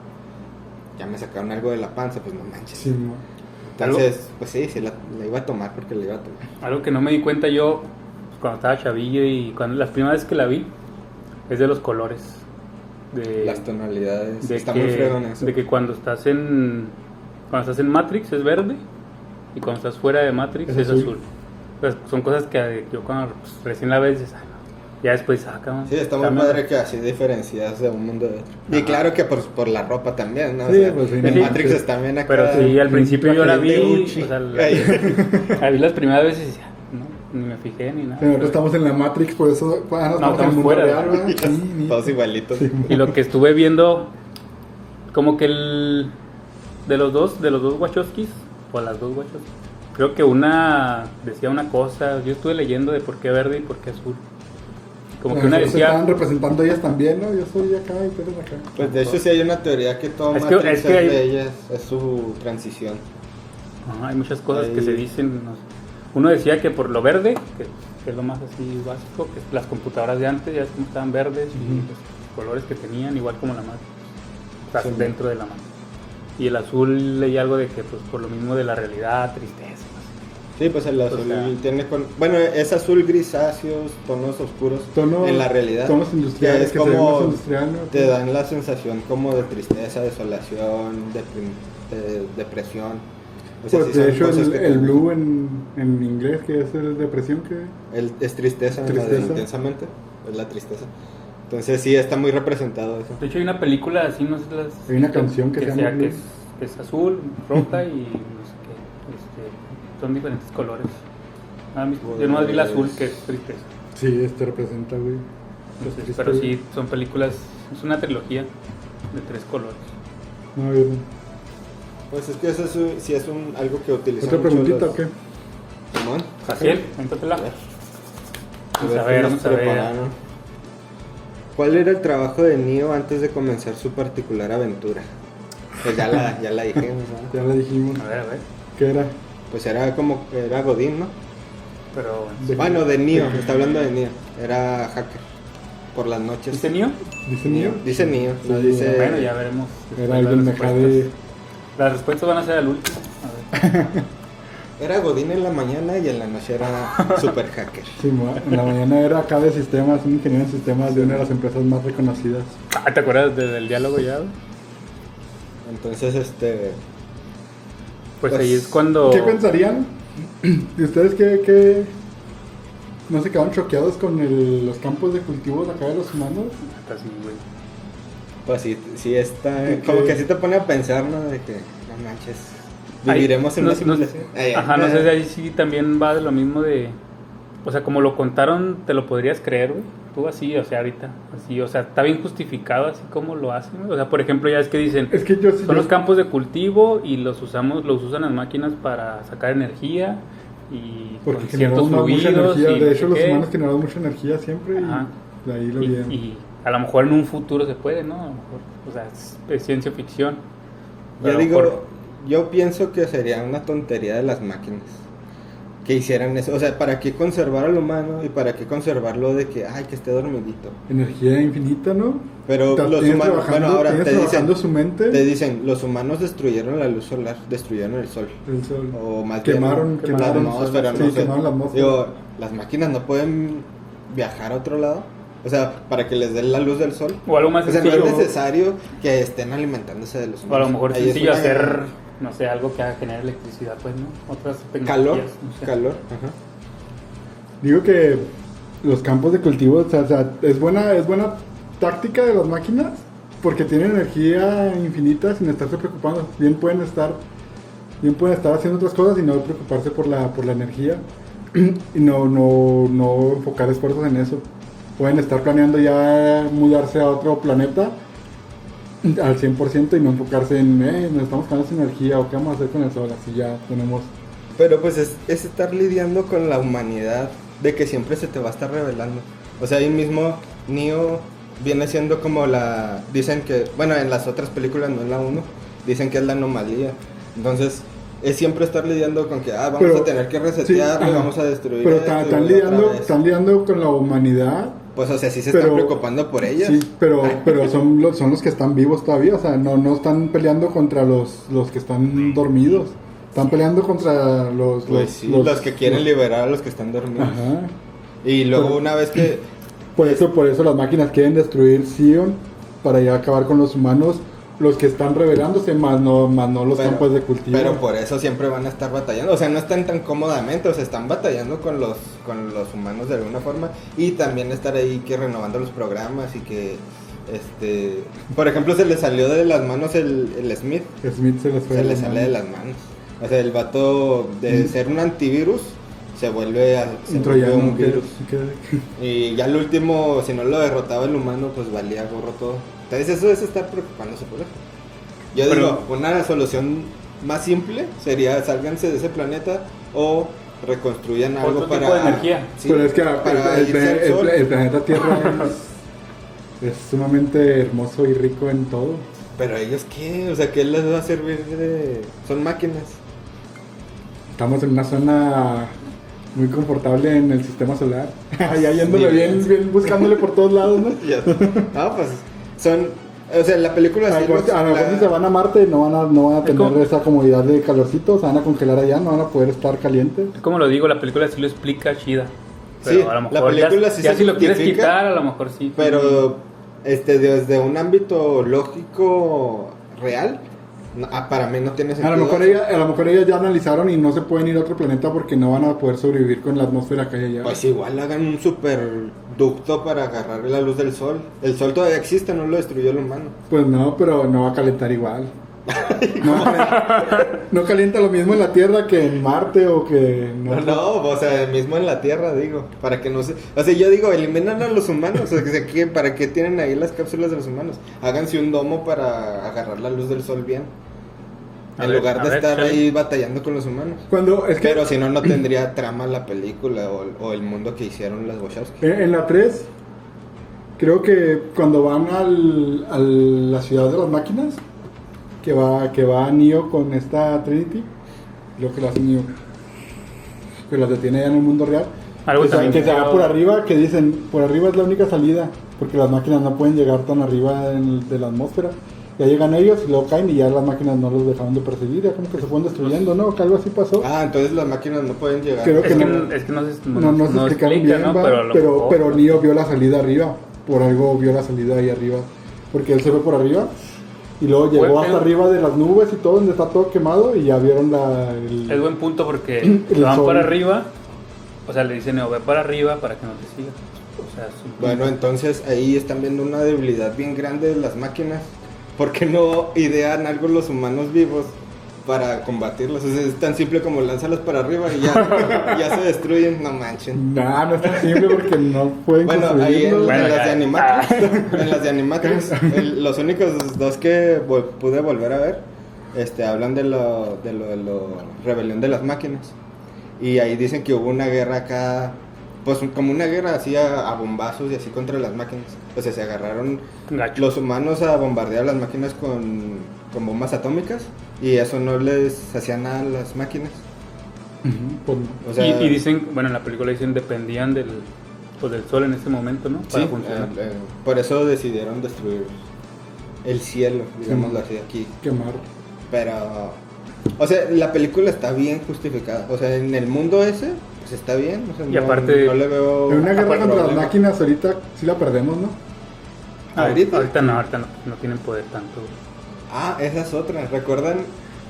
Ya me sacaron algo de la panza, pues no manches. Sí, mo. Entonces, pues sí, sí la, la iba a tomar porque la iba a tomar. Algo que no me di cuenta yo pues, cuando estaba chavillo y cuando las primeras veces que la vi es de los colores. De, Las tonalidades. de Está que, muy fregón eso. de que cuando estás en cuando estás en Matrix es verde y cuando estás fuera de Matrix Es es, azul. azul. O sea, son cosas que yo cuando pues, recién la ves dices, "Ay, no". ya después saca. Sí, está muy padre que así diferencias de un mundo de otro. Y claro que por, por la ropa también, ¿no? O Sí, sea, pues, en Matrix sí. está bien acá. Pero sí, al principio yo la vi, o sea, la, vi las primeras veces y decía, no, ni me fijé ni nada. Nosotros estamos en la Matrix, por eso ah, no, estamos estamos fuera, real, ¿no? ni- Todos igualitos. Sí. Y lo que estuve viendo, como que el de los dos, de los dos Wachowskis, o las dos Wachowskis, creo que una decía una cosa, yo estuve leyendo de por qué verde y por qué azul. Como que Bueno, una se estaban decía, representando ellas también, ¿no? Yo soy acá y tú eres acá. Pues de hecho sí hay una teoría que todo Es que- es que hay- de ellas es su transición. Ajá, hay muchas cosas que se dicen. no sé. Uno decía que por lo verde, que, que es lo más así básico, que las computadoras de antes ya estaban verdes y los colores que tenían, igual como la Matrix, o sea, Sí. dentro de la Matrix. Y el azul leí algo de que pues por lo mismo de la realidad, tristeza. Sí, pues el azul sea- tiene con... Bueno, es azul grisáceos, tonos oscuros Tonos, en la realidad. Tonos industriales, que es que se ven más como industrial, ¿no? te dan la sensación como de tristeza, desolación, deprim- de- depresión. O sea, Pues sí de hecho el, que el blue en, en inglés, que es el depresión, que el- es tristeza, la de Tristeza. intensamente, es la tristeza. Entonces sí, está muy representado eso. De hecho hay una película así, no sé las... Hay una canción que se llama sea, que es, que es azul, roja y no sé qué. este, son diferentes colores. Ah, mis- yo no vi la azul que es tristeza. sí, este representa, güey. Entonces, pero sí, son películas, es una trilogía de tres colores. No, bien. Pues es que eso es, sí es un, algo que utilizan ¿Otra preguntita los- o qué? Simón. Jaciel, cuéntatela. A ver. Vamos a ver, vamos a ver. ¿Cuál era el trabajo de Neo antes de comenzar su particular aventura? Pues ya la, ya la dijimos, ¿no? Ya la dijimos. A ver, a ver. ¿Qué era? Pues era como, era Godín, ¿no? Pero, De- Bueno, de Neo, de- está hablando de Neo. Era hacker. Por las noches. ¿dice Neo? ¿Dice Neo. Dice Neo, no Sí, dice... Bueno, ya veremos. Era alguien de. Las respuestas van a ser al último. A ver. Era Godín en la mañana y en la noche era super hacker. Sí, en la mañana era acá de sistemas, un ingeniero en sistemas de una de las empresas más reconocidas. Ah, ¿Te acuerdas de- del diálogo ya? Entonces, este... Pues, Pues, ahí es cuando... ¿Qué pensarían? ¿Y ustedes qué, qué... no se quedaron choqueados con el- los campos de cultivos acá de los humanos? Así, güey. Pues sí, sí está... ¿De Como qué? que sí te pone a pensar, ¿no? De que, no manches, Ahí- viviremos en no- una no- simulación. Ay, Ajá, no sé si ahí sí también va de lo mismo de... O sea, como lo contaron, te lo podrías creer, güey. Tú así, o sea, ahorita. Así, o sea, está bien justificado así como lo hacen, güey. O sea, por ejemplo, ya es que dicen... Es que yo. Son yo- los campos de cultivo y los usamos, los usan las máquinas para sacar energía y Porque con ciertos mucha fluidos. energía. y De hecho, los qué. humanos generamos mucha energía siempre Ajá. y de ahí lo y, y a lo mejor en un futuro se puede, ¿no? A lo mejor, o sea, es, es ciencia ficción. Pero Yo a lo digo, yo pienso que sería una tontería de las máquinas que hicieran eso. O sea, ¿para qué conservar al humano y para qué conservarlo de que, ay, que esté dormidito? Energía infinita, ¿no? Pero los humanos, bueno, ahora te dicen, su mente. te dicen, los humanos destruyeron la luz solar, destruyeron el sol. El sol. O más Quemaron- bien, quemaron la atmósfera, Sí, no sé. quemaron la atmósfera. Digo, las máquinas no pueden viajar a otro lado. O sea, para que les den la luz del sol. O algo más O sea, no es necesario que estén alimentándose de los o a humanos. lo mejor es Ahí sencillo hacer, no sé, algo que haga generar electricidad, pues, ¿no? Otras calor, no sé. calor, ajá. Digo que los campos de cultivo, o sea, o sea, es buena, es buena táctica de las máquinas porque tienen energía infinita sin estarse preocupando. Bien pueden estar, bien pueden estar haciendo otras cosas y no preocuparse por la, por la energía y no, no, no enfocar esfuerzos en eso. Pueden estar planeando ya mudarse a otro planeta al 100% y no enfocarse en, eh, nos estamos quedando sin energía o qué vamos a hacer con el sol, así ya tenemos Pero pues es, es estar lidiando con la humanidad de que siempre se te va a estar revelando. O sea, ahí mismo Neo viene siendo como la... Dicen que, bueno, en las otras películas, no en la 1, dicen que es la anomalía. Entonces, es siempre estar lidiando con que, ah, vamos Pero- a tener que Sí, resetear, ajá. vamos a destruir. Pero están, lidiando, están lidiando con la humanidad. Pues, o sea, sí se pero- están preocupando por ellas. Sí, pero, pero son, los, son los que están vivos todavía. O sea, no, no están peleando contra los, los que están dormidos. Están peleando contra los... Pues los, sí, los, que quieren liberar a los que están dormidos. Ajá. Y luego Pero- una vez que... Por eso, por eso las máquinas quieren destruir Sion para ya acabar con los humanos, los que están rebelándose, más no, más no los pero, campos de cultivo. pero por eso siempre van a estar batallando. O sea, no están tan cómodamente, o sea, están batallando con los, con los humanos de alguna forma. Y también estar ahí que renovando los programas y que... Este, por ejemplo, se le salió de las manos el, el Smith. Smith se les fue se le sale de las manos. O sea, el vato de Mm. ser un antivirus se vuelve, a, se Un vuelve que- virus. que- Y ya el último, si no lo derrotaba el humano, pues valía gorro todo. Entonces eso es estar preocupándose por eso. Yo Pero- digo, una solución más simple sería sálganse de ese planeta o reconstruyan algo Otro para... tipo de energía. Sí, Pero es que para el, planeta Tierra es, es sumamente hermoso y rico en todo. Pero ellos qué, o sea, ¿qué les va a servir de...? Son máquinas. Estamos en una zona muy confortable en el sistema solar. Allá yéndole Sí, bien, bien, buscándole por todos lados, ¿no? Ya. No, pues son... O sea, la película... A sí lo mejor, los- a lo mejor la- si se van a Marte no van a, no van a Es tener esa comodidad de calorcito, se van a congelar allá, no van a poder estar calientes. Como lo digo, la película sí lo explica chida. Pero Sí, a lo la mejor ya- película sí ya, se si lo quieres quitar, a lo mejor sí. Pero este desde un ámbito lógico real, no- ah, para mí no tiene A sentido. lo, mejor ella, a lo mejor ellas ya analizaron y no se pueden ir a otro planeta porque no van a poder sobrevivir con la atmósfera que hay allá. Pues igual hagan un super ducto para agarrar la luz del sol. El sol todavía existe, no lo destruyó el humano. Pues no, pero no va a calentar igual. No, no calienta lo mismo en la Tierra que en Marte o que en No, no, o sea, mismo en la Tierra, digo, para que no se... O sea, yo digo, eliminan a los humanos, o sea, que- ¿para qué tienen ahí las cápsulas de los humanos? Háganse un domo para agarrar la luz del sol bien. En ver, lugar de ver, estar chale. ahí batallando con los humanos. Cuando es que Pero si no, no tendría trama la película o, o el mundo que hicieron las Wachowski. en, en la 3 creo que cuando van al, a la ciudad de las máquinas que va que va Neo con esta Trinity, lo que lo hace Neo que las detiene ya en el mundo real. Algo que, se- también que se va creo- por arriba, que dicen, por arriba es la única salida, porque las máquinas no pueden llegar tan arriba en- de la atmósfera. Ya llegan ellos y luego caen y ya las máquinas no los dejaron de perseguir, ya como que se fueron destruyendo, ¿no? Que algo así pasó. Ah, entonces las máquinas no pueden llegar. Creo Es que que, no- es que no se, no, no se no explicaron explica, bien, Pero, pero, pero Neo vio la salida arriba, por algo vio la salida ahí arriba, porque él se ve por arriba y luego llegó hasta arriba de las nubes y todo, donde está todo quemado y ya vieron la... el- Es buen punto porque El van sol. para arriba, o sea, le dicen, no, ve para arriba para que no te siga. O sea, es un- Bueno, entonces ahí están viendo una debilidad bien grande de las máquinas. ¿Por qué no idean algo los humanos vivos para combatirlas? O sea, es tan simple como lánzalas para arriba y ya, ya se destruyen. No manchen. Nah, no es tan simple porque no pueden Bueno, ahí en. Bueno, en las de Animatrix, en las de Animatrix, el- los únicos dos que vol- pude volver a ver, este, hablan de lo, de lo, de lo rebelión de las máquinas. Y ahí dicen que hubo una guerra acá, pues como una guerra así a, a bombazos y así contra las máquinas. O sea, se agarraron gacho. los humanos a bombardear las máquinas con, con bombas atómicas y eso no les hacía nada a las máquinas. Ujú, pues, O sea, y, y dicen, bueno, en la película dicen dependían del, pues, del sol en ese momento, ¿no? Para Sí, funcionar. eh, eh, por eso decidieron destruir el cielo, digámoslo así aquí. quemar. Pero, o sea, la película está bien justificada. O sea, en el mundo ese, pues está bien. O sea, Y no, aparte- no le veo. En una guerra contra las máquinas ahorita sí la perdemos, ¿no? ahorita. ahorita no, ahorita no, no tienen poder tanto. Ah, esa es otra. ¿Recuerdan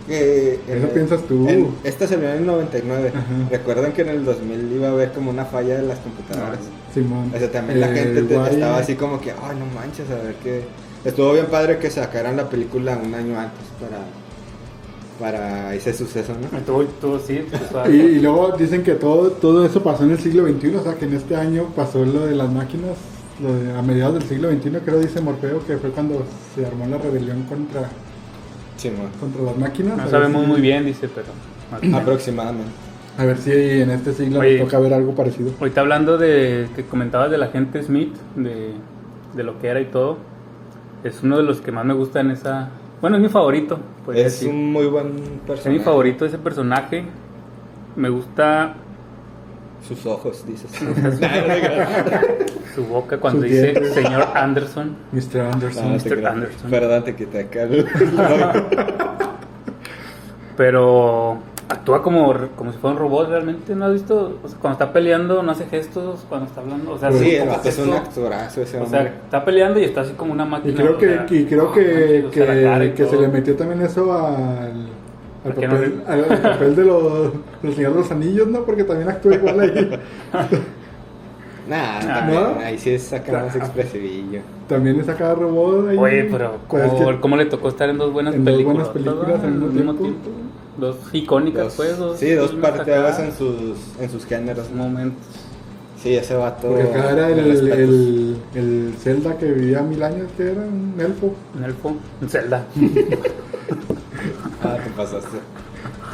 que. Eso piensas tú. en- esta se vio en el 99. Ajá. ¿Recuerdan que en el 2000 iba a haber como una falla de las computadoras? Simón. O sea, también la Eh, gente te- guay. estaba así como que, ay, no manches, a ver qué. Estuvo bien padre que sacaran la película un año antes para, para ese suceso, ¿no? Todo, todo sí, pues, Y, y luego dicen que todo, todo eso pasó en el siglo XXI, o sea que en este año pasó lo de las máquinas, lo de- a mediados del siglo XXI, creo dice Morfeo, que fue cuando se armó la rebelión contra, Sí, contra las máquinas. No sabemos si- muy bien, dice, pero... Aproximadamente. A ver si en este siglo Oye. nos toca ver algo parecido. Ahorita hablando de que comentabas del agente Smith, de, de lo que era y todo, es uno de los que más me gusta en esa... Bueno, es mi favorito, podría Es decir. un muy buen Es personaje. mi favorito ese personaje. Me gusta Sus ojos, dices. su boca cuando dice dientes. señor Anderson. Mr. Anderson. Ah, te Mr. Anderson. Perdón, te quité acá. Pero actúa como, como si fuera un robot realmente, ¿no has visto? O sea, cuando está peleando no hace gestos, cuando está hablando, o sea, Sí, como es un actorazo ese O hombre. sea, está peleando y está así como una máquina. Y creo que, sea, y creo que, que, que se le metió también eso al, al, ¿Por qué no papel, al, al papel de los, del Señor de los Anillos, ¿no? Porque también actúa igual ahí. Nah, Ah, también, ¿no? ahí sí es acá más expresivillo. También es acá robot ahí. Oye, pero ¿cómo, le tocó estar en dos buenas en dos películas? buenas películas al mismo tiempo. Dos icónicas, Dos- pues. Dos sí, dos parteadas en sus, en sus géneros. momentos. Sí, ese vato. Porque acá era el, el, el Zelda que vivía mil años, que era un elfo. Un elfo, un Zelda. Ah, te pasaste.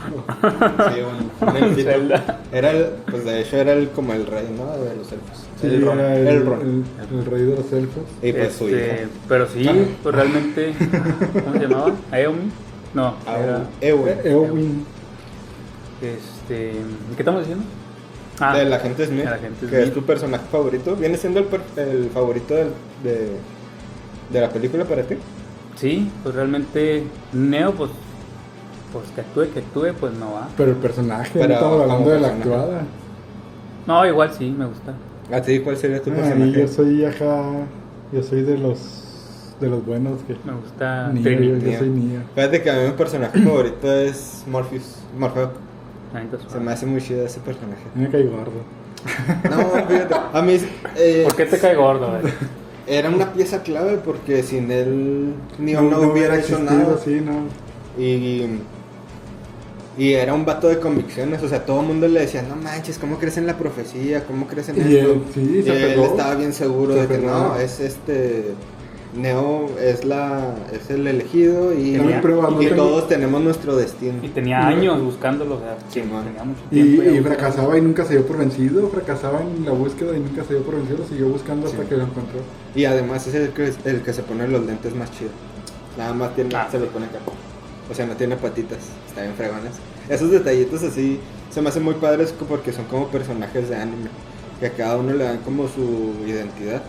Sí, un, un elfito. Zelda. Era el, pues de hecho era el, como el rey, ¿no? De los elfos. Sí, el Ron. era el, el Ron. el- el rey de los elfos. Y pues su Este, hijo. Pero sí, Ah. pues realmente. ¿Cómo se llamaba? ¿Eomi? No, era. Eowyn. Este. ¿Qué estamos diciendo? Ah, del agente Smith, el agente que Smith. es tu personaje favorito. ¿Viene siendo el, per- el favorito del- de, de la película para ti? Sí, pues realmente. Neo, pues. Pues que actúe, que actúe, pues no va. Pero el personaje, Pero no estamos hablando de la actuada. No, igual sí, me gusta. ¿A ti cuál sería tu Ah, personaje? yo soy acá, yo soy de los de los buenos que Me gusta Neo, Trini. yo, soy Neo. Fíjate que a mí mi personaje favorito es Morpheus. Morfeo. Se me hace muy chido ese personaje. Me cae gordo. No, fíjate. A mí eh, ¿Por qué te cae gordo? güey? era una pieza clave porque sin él Neo no, No- no hubiera hecho nada. sí, no. Y, y era un vato de convicciones, o sea, todo el mundo le decía, no manches, ¿cómo crees en la profecía? ¿Cómo crees en Y esto? él, sí, se Y él pegó. estaba bien seguro Se de que pegó. no, es este... Neo es la es el elegido y, Tenía- pruebas, no y todos tenemos nuestro destino. Y tenía años buscándolo, o sea, Sí, tenía mucho Y, tiempo. y fracasaba y nunca se dio por vencido, fracasaba en la búsqueda y nunca se dio por vencido, lo siguió buscando hasta Sí. que lo encontró. Y además es el que, el que se pone los lentes más chido. Nada más tiene, Ah. se los pone acá. O sea, no tiene patitas. Está bien fregones. Esos detallitos así se me hacen muy padres porque son como personajes de anime. Que a cada uno le dan como su identidad.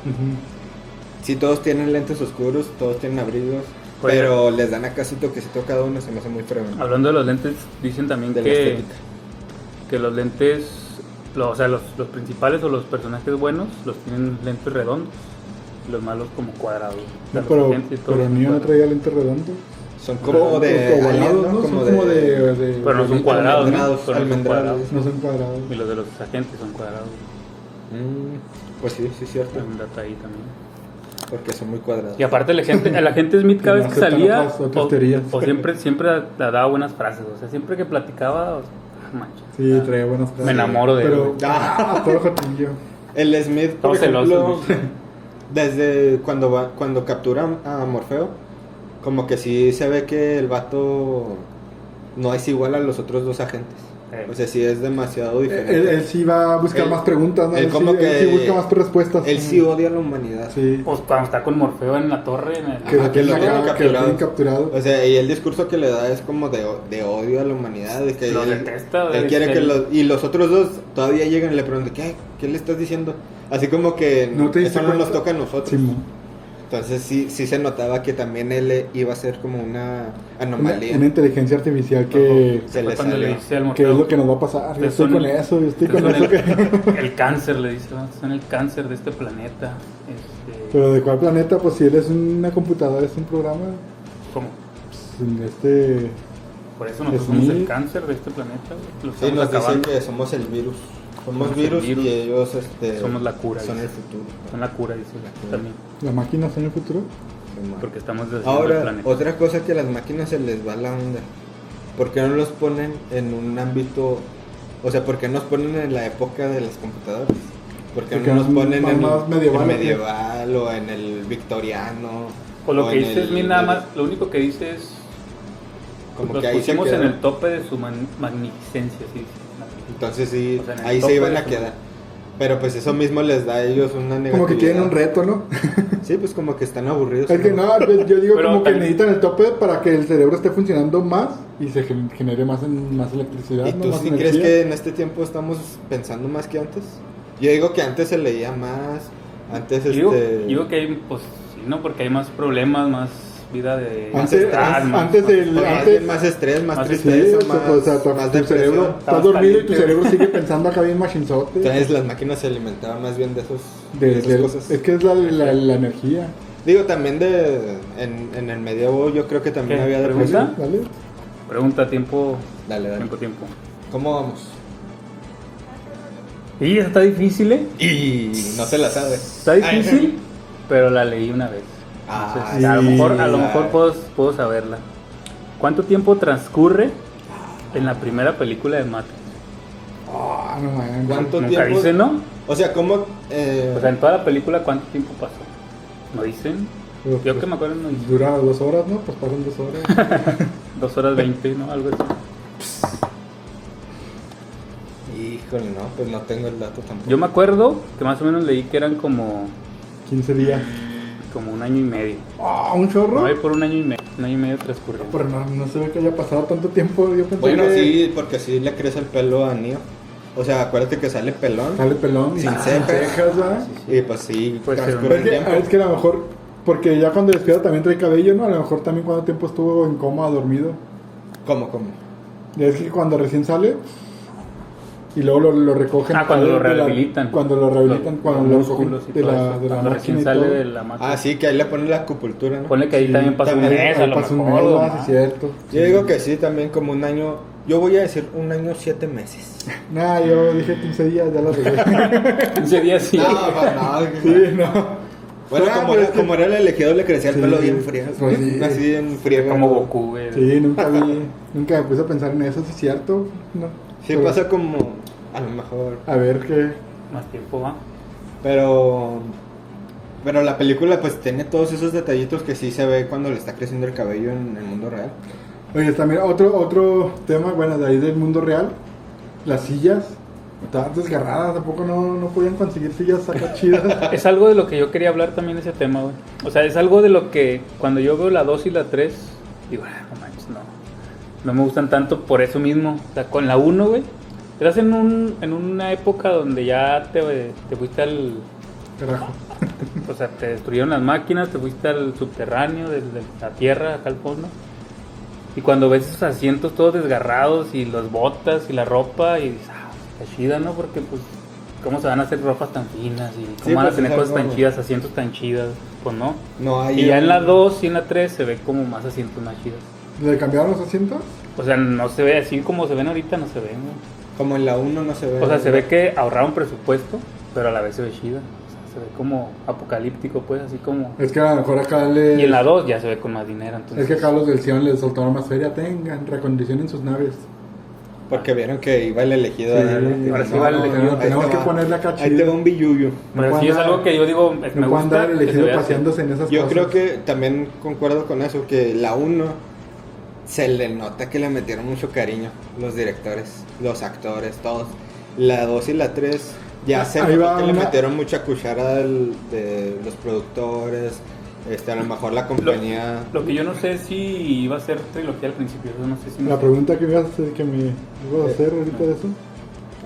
Sí, todos tienen lentes oscuros, todos tienen abrigos. Oye. pero les dan acá su toquecito a cada uno, se me hace muy fregón. Hablando de los lentes, dicen también De que, que los lentes, lo- o sea, los, los principales o los personajes buenos los tienen lentes redondos, y los malos como cuadrados. O sea, los pero pero son Neo no traía lentes redondos. Son como de. ovalados, alien, ¿no? ¿no? Son como de, de- Pero no son cuadrados, ¿no? no son cuadrados. No son cuadrados. Y los de los agentes son cuadrados. Mm, pues sí, sí, es cierto. Hay un dato ahí también. Porque son muy cuadrados. Y aparte el agente, el agente Smith cada vez que salía, o, siempre, siempre la daba buenas frases, o sea, siempre que platicaba, o sea, ah, manches. Sí, traía buenas frases. Me enamoro de él, Pero, güey. ah, todo jotillo. El Smith, por ejemplo, desde cuando va, cuando captura a Morfeo, como que sí se ve que el vato no es igual a los otros dos agentes. Eh. O sea, sí es demasiado diferente. Él, él sí va a buscar Él- más preguntas, ¿no? él Él, como sí, él que- sí busca más respuestas. Él sí odia a la humanidad. Sí. Pues cuando está con Morfeo en la torre, en el- Que, Ajá, que lo acá- tienen que lo capturado. tienen capturado. O sea, y el discurso que le da es como de, de odio a la humanidad, de que Lo él, detesta, él él- quiere que él- los y los otros dos todavía llegan y le preguntan, ¿qué? ¿Qué le estás diciendo? Así como que ¿No te eso no nos toca a nosotros. Simón. Entonces sí, sí se notaba que también él iba a ser como una anomalía. una inteligencia artificial que, Se le cuando le salió. dice al que es lo que nos va a pasar. Yo estoy son con eso, yo estoy con eso. que- el, cáncer, le dice, ¿no? son el cáncer de este planeta. Este, Pero de cuál planeta, pues si él es una computadora, es un programa. ¿cómo? Pues, en este. Por eso nosotros Smith. somos el cáncer de este planeta. Lo Sí, nos dicen que somos el virus. Somos virus, virus. y ellos este, Somos la cura, Son dice. el futuro. Son la cura, dice también. ¿La máquina está en el futuro? Porque estamos deshaciendo el Ahora, planeta. otra cosa que a las máquinas se les va la onda. ¿Por qué no los ponen en un ámbito, o sea, por qué nos ponen en la época de las computadoras? ¿Por qué Porque no nos es ponen en más el medieval, en ¿o qué? medieval o en el victoriano? O lo o que en dice el- nada más, lo único que dice es Como los que ahí se pusimos en el tope de su magnificencia, sí, sí. Entonces sí, O sea, en el ahí se iban a quedar. Pero pues eso mismo les da a ellos una negatividad. Como que quieren un reto, ¿no? Sí, pues como que están aburridos. Es que no, yo, yo digo Pero como que necesitan el tope para que el cerebro esté funcionando más y se gen- genere más, en- más electricidad. ¿Y ¿no? tú más sí energía. crees que en este tiempo estamos pensando más que antes? Yo digo que antes se leía más, antes Yo digo, este... digo que hay, pues, sí, ¿no? Porque hay más problemas, más, vida de Antes, ancestral, más- antes del. Más, Antes, más estrés, más, tristeza, o sea, más, o sea, tu, más tu cerebro. Estás dormido y tu cerebro sigue pensando acá bien machinzote. Entonces las máquinas se alimentaban más bien de, esos, De- de esas de- cosas. es que es la, la, la energía. Digo, también de en, en el medievo yo creo que también ¿Qué? había ¿Pregunta? depresión. ¿Vale? Pregunta, tiempo, Dale, dale. tiempo, tiempo. ¿Cómo vamos? Y está difícil, ¿eh? Y no se la sabe. Está difícil, pero la leí una vez. Ah, a lo mejor, a lo mejor puedo, puedo saberla. ¿Cuánto tiempo transcurre en la primera película de Matrix? Ah, no. ¿Cuánto Nunca tiempo? dicen, ¿no? O sea, ¿cómo? eh, O sea, en toda la película, ¿cuánto tiempo pasó? ¿No dicen? Pero, Yo pues, que me acuerdo no dicen. Dura dos horas, ¿no? Pues pasan dos horas. Dos horas veinte, ¿no? Algo así. Híjole, no, pues no tengo el dato tampoco. Yo me acuerdo que más o menos leí que eran como, 15 días. Como un año y medio. Ah, un chorro. No hay por un año y medio. Un año y medio transcurrió. Pero no, no se ve que haya pasado tanto tiempo. Yo pensé Bueno, que sí, porque sí le crece el pelo a Neo. O sea, acuérdate que sale pelón. sale pelón y Sin sin cejas. ¿verdad? Y pues sí, Puede ser. transcurre Pero es el que, tiempo. es que a lo mejor, porque ya cuando despierta también trae cabello, ¿no? A lo mejor también cuánto tiempo estuvo en coma dormido. ¿Cómo, cómo? Ya es que cuando recién sale y luego lo, lo recogen. Ah, cuando lo la- rehabilitan. cuando lo rehabilitan, cuando los lo músculos recogen y de la, de la Cuando máquina recién y sale todo. de la máquina. Ah, sí, que ahí le ponen la acupuntura, ¿no? Ponle que ahí Sí, también pasó un mes, a lo pasa un mejor. cierto. Yo digo que sí, también como un año. Yo voy a decir un año, siete meses. Nah, yo dije 15 días, ya lo regué. 15 días sí. No, pues no. sí, no. Bueno, Ah, como, era, que- como era el elegido, le crecía el Sí, pelo bien frío. pues sí. Así en frío. Como Goku, güey. Sí, nunca vi, nunca me puse a pensar en eso, sí es cierto. No. Sí, Pero- pasa como. A lo mejor. A ver qué. Más tiempo va. Pero. Pero la película, pues tiene todos esos detallitos que sí se ve cuando le está creciendo el cabello en el mundo real. Oye, también otro, otro tema, bueno, de ahí del mundo real, las sillas. Estaban desgarradas, tampoco no, no podían conseguir sillas acá chidas. Es algo de lo que yo quería hablar también ese tema, güey. O sea, es algo de lo que cuando yo veo la 2 y la 3, digo, ah, no manches, no. No me gustan tanto por eso mismo. O sea, con la 1, güey, eras en, un, en una época donde ya te, te fuiste al... Carajo. O sea, te destruyeron las máquinas, te fuiste al subterráneo, desde la tierra, acá al fondo. Y cuando ves esos asientos todos desgarrados y las botas y la ropa, y dices, ah, está chida, ¿no? Porque, pues, ¿cómo se van a hacer ropas tan finas? ¿Y cómo Sí, van a pues, tener cosas tan chidas, asientos tan chidas? Pues no. No hay. Y ya un- en la 2 y en la 3 se ve como más asientos más chidos. ¿Le cambiaron los asientos? O sea, no se ve así como se ven ahorita, no se ven, güey. Como en la 1 no se ve. O sea, se ve que ahorraron presupuesto, pero a la vez se ve chida. O sea, se ve como apocalíptico, pues, así como... Es que a lo mejor acá le. Y en la 2 ya se ve con más dinero, entonces... Es que acá los del Sion les soltaron más feria. Tengan, recondicionen sus naves. Porque vieron que iba el elegido. Sí, ahí, ahora sí No, va el elegido. ahí Tenemos te que va. ponerle acá Ahí chido. te va un billuyo. Pero sí es algo que yo digo, me gusta. andar elegido paseándose en esas Yo cosas. creo que también concuerdo con eso, que la 1 se le nota que le metieron mucho cariño los directores, los actores, todos. La 2 y la 3 ya se notó va que le una- metieron mucha cuchara del- de los productores, este, a lo mejor la Lo, compañía... lo que yo no sé es si iba a ser trilogía al principio, no sé si me- La pregunta que me ibas a hacer, que me ibas a hacer ahorita de eso.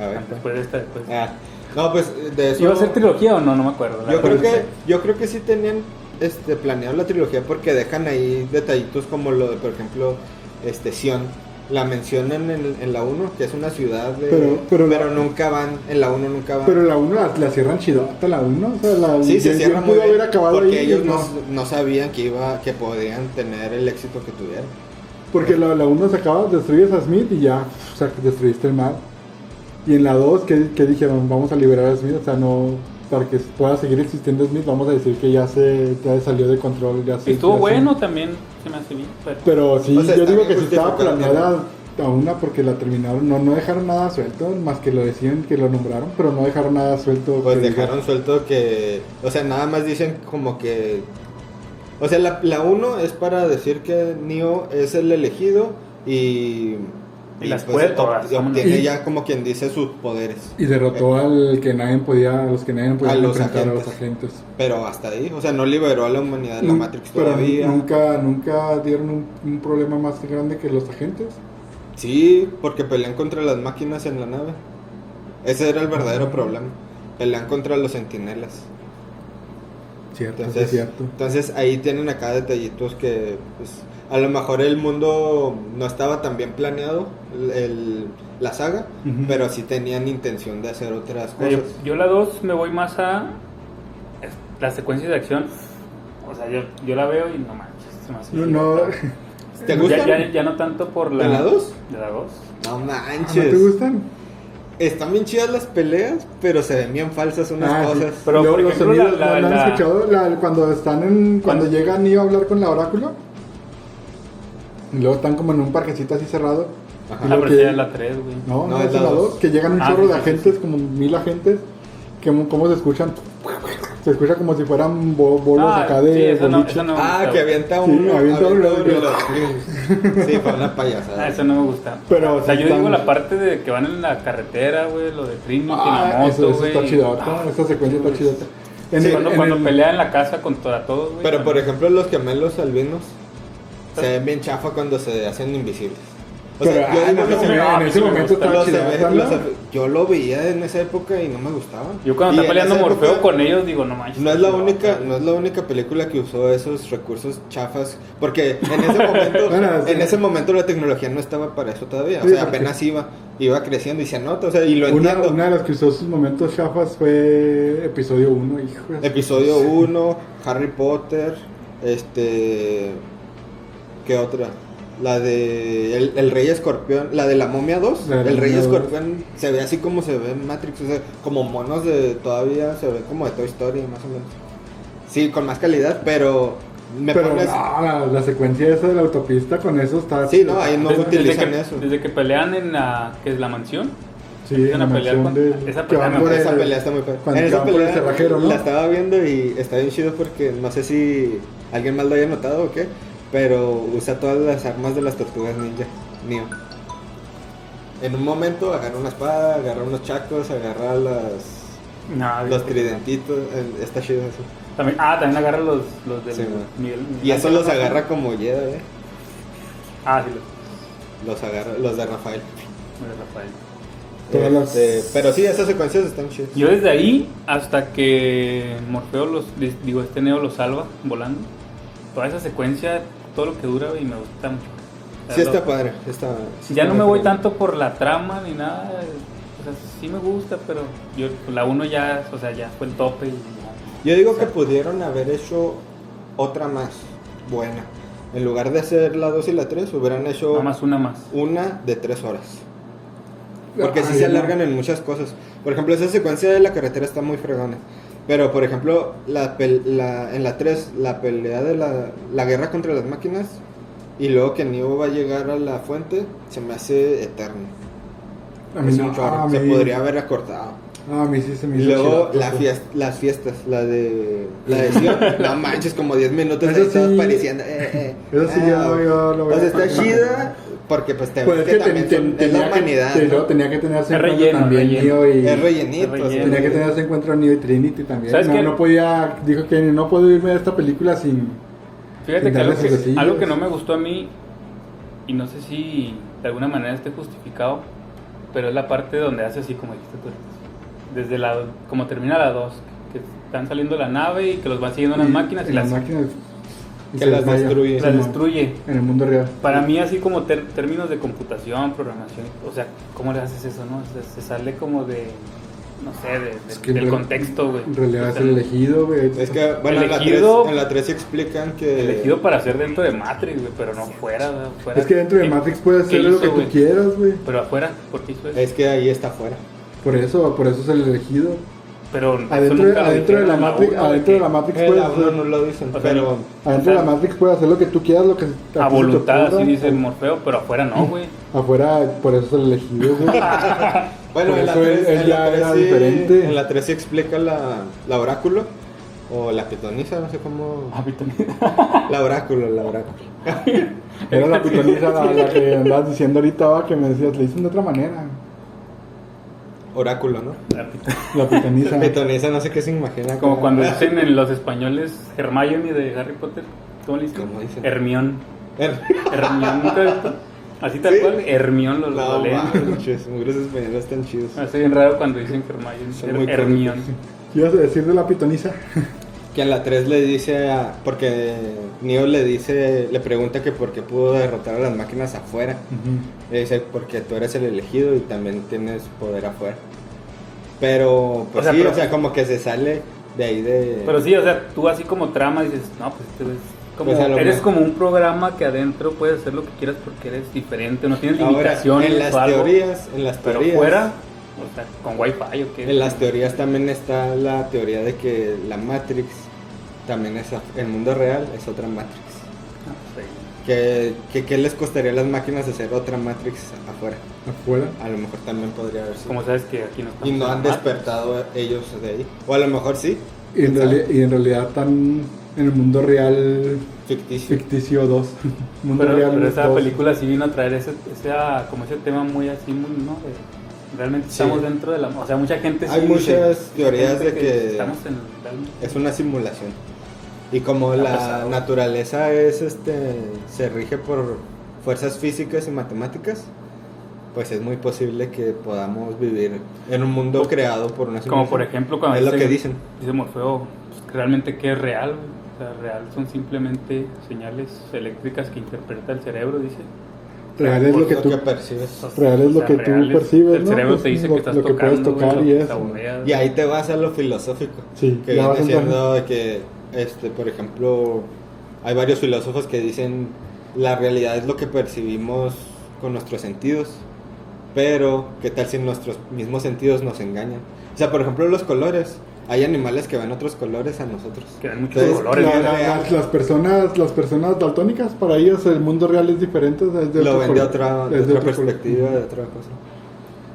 A ver. después de esta, después. Ah, no, pues de eso... ¿Iba a ser trilogía o no? No me acuerdo. Yo creo que yo creo que sí tenían este planeado la trilogía porque dejan ahí detallitos como lo de por ejemplo este Sion la mencionan en, en la 1 que es una ciudad de, Pero- pero la- nunca van en la 1 nunca van Pero la 1 la, la cierran chidota, la 1. O sea, la sí se cierra muy pudo bien haber acabado porque ahí. ellos no, no. sabían que iba que podrían tener el éxito que tuvieron Porque la, la 1 se acaba, destruyes a Smith y ya, o sea, destruiste el mar. Y en la 2, ¿qué, qué dijeron? Vamos a liberar a Smith, o sea, no. Para que pueda seguir existiendo Smith, vamos a decir que ya se ya salió de control. Ya se, Y estuvo ya se- bueno también, se me hace bien. Pero, Pero sí, O sea, yo digo que sí estaba justificado planeada a una porque la terminaron. No, no dejaron nada suelto, más que lo decían que lo nombraron, pero no dejaron nada suelto. pues que dejaron suelto que o sea nada más dicen como que o sea la, la 1 es para decir que Neo es el elegido y Y las puede todas, y vámonos. obtiene Y- ya como quien dice sus poderes Y derrotó al que nadie podía, a los que nadie podía A los enfrentar a los agentes. agentes. Pero hasta ahí, o sea, no liberó a la humanidad de la Matrix pero todavía. nunca, nunca dieron un, un problema más grande que los agentes. Sí, porque pelean contra las máquinas en la nave. Ese era el verdadero problema. Pelean contra los sentinelas. Cierto, Entonces, es cierto. entonces ahí tienen acá detallitos que pues, a lo mejor el mundo no estaba tan bien planeado, el, la saga, pero sí tenían intención de hacer otras cosas. yo la 2 me voy más a las secuencias de acción. O sea, yo, yo la veo y no manches. No, no, ¿Te gustan? Ya, ya no tanto por la... ¿De la dos? De la 2. No ¿no manches. te gustan? Están bien chidas las peleas, pero se ven bien falsas unas Ah, sí. cosas. Pero, Luego por los sonidos, la- ¿no- la- no han la- escuchado la- cuando están en cuando Cuando- llegan y a hablar con la oráculo? Y luego están como en un parquecito así cerrado. Ajá. Y Ah, pero que- sí era la 3, güey. No, no, No, es es la la dos. 2, que llegan un Ah, chorro sí, de sí, agentes, como mil agentes, que cómo se escuchan. Se escucha como si fueran bo- bolos Ah, acá de sí, eso no, eso no Ah, que avienta Sí, uno. avienta lo- Sí, fue una Ah, payasada. eso no me gusta. Pero o sea, sí yo digo la parte de que van en la carretera, güey, lo de Trinity, Ah, la moto, eso, eso güey. está chidota, Ah, esa secuencia está chidota. En Sí, el- cuando en cuando el- pelea en la casa contra todos, güey. Pero por también. ejemplo, los gemelos albinos se ven bien chafa cuando se hacen invisibles. O Pero, sea, yo ah, yo lo veía en esa época y no me gustaba. Yo cuando Y está peleando Morfeo época- con ellos, digo, no manches. No es la única, no es la única película que usó esos recursos chafas, porque en ese momento, Bueno, sí. en ese momento la tecnología no estaba para eso todavía, o Sí, sea, apenas iba, iba creciendo y se nota, o sea, y lo Una, entiendo. una de las que usó sus momentos chafas fue episodio 1, hijo. Episodio 1, Harry Potter, este, ¿qué otra? La de el, el Rey Escorpión, la de la Momia 2, La el Rey Momia 2. Escorpión se ve así como se ve en Matrix, o sea, como monos de todavía se ven como de Toy Story más o menos. Sí, con más calidad, pero me Pero pones no, la, la secuencia esa de la autopista con eso está. Sí, no, ahí no Desde- utilizan desde que, eso. Desde que pelean en la, que es la mansión. Sí, en la mansión con- de- esa pelea esa el- pelea está muy padre. En esa pelea cerrajero, ¿no? la estaba viendo y está bien chido porque no sé si alguien más lo haya notado o qué, pero usa todas las armas de las tortugas ninja, Neo. En un momento agarra una espada, agarra unos chacos, agarra las No, los tridentitos, el- está chido eso. También, ah, también agarra los, los del Sí, man. Miguel- Y eso Miguel los agarra como Jedi, ¿eh? Ah, sí, los, Los agarra, los de Rafael. los de Rafael. Este, Pero sí, esas secuencias están chidas. Yo desde ahí hasta que Morfeo los, digo, este Neo los salva volando. Toda esa secuencia, todo lo que dura, y me gusta mucho. O sea, Sí lo- está padre, está, sí ya está no me voy tanto por la trama ni nada. O sea, sí me gusta, pero yo la uno ya, o sea, ya fue el tope y ya. Yo digo O sea, que pudieron haber hecho otra más buena. En lugar de hacer la 2 y la 3, hubieran hecho Nada más una más. una de 3 horas. Porque sí Ay, se alargan en muchas cosas. Por ejemplo, esa secuencia de la carretera está muy fregona. Pero, por ejemplo, la, la- en la 3, la pelea de la, la guerra contra las máquinas y luego que Neo va a llegar a la fuente, se me hace eterno. A mí Es no, un chorro. a Se mí- podría haber acortado. Ah, a mí sí se me Y hizo luego chido. la fies- las fiestas, la de la de Sion, no manches, como 10 minutos Eso ahí todos sí. apareciendo. eh, eh. Eso sí, yo- yo lo voy O sea, a- está chida porque pues te Pues ves es que que también ten- son- ten- es la tenía que- humanidad. te- ¿no? tenía que tenerse en Es cuenta relleno, también. Neo y... Es rellenito. Es relleno. Tenía que tenerse en cuenta Neo y Trinity también. ¿Sabes No, qué? no podía... Dijo que no puedo irme de esta película sin... Fíjate Sin que algo, que algo que no me gustó a mí, y no sé si de alguna manera esté justificado, pero es la parte donde hace así como dijiste tú. Desde la, como termina la 2, que están saliendo la nave y que los van siguiendo unas máquinas y, las, máquinas... Que se las desmaya. destruye. las Sí, destruye. En el mundo real. Para mí así como ter- términos de computación, programación, o sea, ¿cómo le haces eso, no? O sea, se sale como de, no sé, de- de- Es que en del contexto, güey. En realidad es el elegido, güey. Es que, bueno, en la, 3, Elegido- en la 3 sí explican que. Elegido para ser dentro de Matrix, güey, pero no fuera, güey, fuera. Es que dentro de ¿Qué- Matrix puedes hacer lo que tú güey? quieras, güey. Pero afuera, ¿por qué hizo eso? Es que ahí está afuera. Por eso, por eso es el elegido. Pero Adentro, nunca adentro de la Matrix, adentro de la Matrix El puedes hacer, no lo dicen, O sea, pero. adentro de la Matrix puedes hacer lo que tú quieras, lo que A te voluntad, así dice Morfeo, pero afuera no, güey. Afuera, por eso es el elegido, güey. Bueno, Por en la, eso 3, él- él en, la ya 3 era sí, diferente. en la 3 sí explica la, la oráculo. O la pitonisa, no sé cómo. A también. La oráculo, la oráculo. Era la pitoniza la, la que andabas diciendo ahorita, que me decías, le dicen de otra manera. Oráculo, ¿no? La pitoniza. Pitonisa, no sé qué se imagina. Como cuando dicen en los españoles Hermione de Harry Potter. ¿Cómo le dicen? ¿Cómo dicen? Hermión. Er- Hermión. Así tal ¿Sí? cual, Hermión lo, lo No, leen. manches, mugres españoles están chidos. Hace bien raro cuando dicen Hermione. Her- muy Hermión. ¿Qué ibas a decir de la pitoniza? Que en la 3 le dice a. Porque Neo le dice. Le pregunta que por qué pudo derrotar a las máquinas afuera. Ujú. Le dice, porque tú eres el elegido y también tienes poder afuera. Pero, pues O sea, sí, pero- o sea, como que se sale de ahí de. Pero sí, o sea, tú así como trama dices, no, pues este es como, Pues eres como un programa que adentro puedes hacer lo que quieras porque eres diferente, no tienes Ahora, limitaciones en las o algo. teorías, en las pero teorías. fuera, o sea, con wifi o qué. En las teorías también está la teoría de que la Matrix también es el mundo real es otra Matrix. Ah, sí. Que, que, ¿Qué les costaría a las máquinas hacer otra Matrix afuera? Afuera. A lo mejor también podría haber sido. Como sabes que aquí no estamos Y no han despertado ellos de ahí. O a lo mejor sí. Y en, ¿Quién sabe? reali- y en realidad están en el mundo real Ficticio. ficticio 2. mundo Pero, real pero esa 2. película sí vino a traer ese, ese, ah, como ese tema muy así, muy, ¿no? De- realmente Sí. estamos dentro de la... O sea, mucha gente Hay sí muchas dice- teorías de que- Estamos en... realmente- Es una simulación. Y como la pesado. naturaleza es este se rige por fuerzas físicas y matemáticas, pues es muy posible que podamos vivir en un mundo creado por una Como por ejemplo cuando es lo dice- que dicen. Dice Morfeo, pues, realmente qué es real. O sea, real son simplemente señales eléctricas que interpreta el cerebro, dice. Real es lo que lo tú que percibes. Real es lo O sea, que tú es- percibes, El cerebro Pues, te dice lo- que estás lo que puedes tocando, tocar güey, y lo que eso. Y ahí te vas a lo filosófico. Sí, que viene siendo de que este, por ejemplo, hay varios filósofos que dicen la realidad es lo que percibimos con nuestros sentidos, pero ¿qué tal si nuestros mismos sentidos nos engañan? O sea, por ejemplo, los colores. Hay animales que ven otros colores a nosotros. Que ven muchos Entonces, colores. La- las, las personas las personas daltónicas para ellos el mundo real es diferente es de lo otro ven de otra, de otra color. perspectiva, de otra cosa.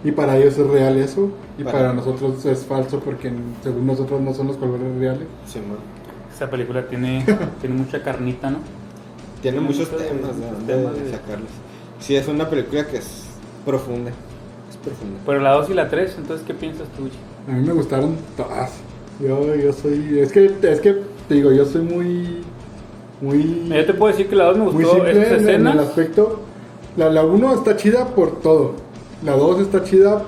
y para ellos es real eso y Para- para, nosotros es falso porque según nosotros no son los colores reales Simón. Esa película tiene, tiene mucha carnita, ¿no? Tiene Tiene muchos muchos temas de temas de- sacarlos. Sí, es una película que es profunda. Es profunda. Pero la 2 y la 3, entonces, ¿qué piensas tú? A mí me gustaron todas yo yo soy es que es que te digo yo soy muy muy Yo te puedo decir que la 2 me muy gustó simple estas en, en el aspecto la la 1 está chida por todo la 2 está chida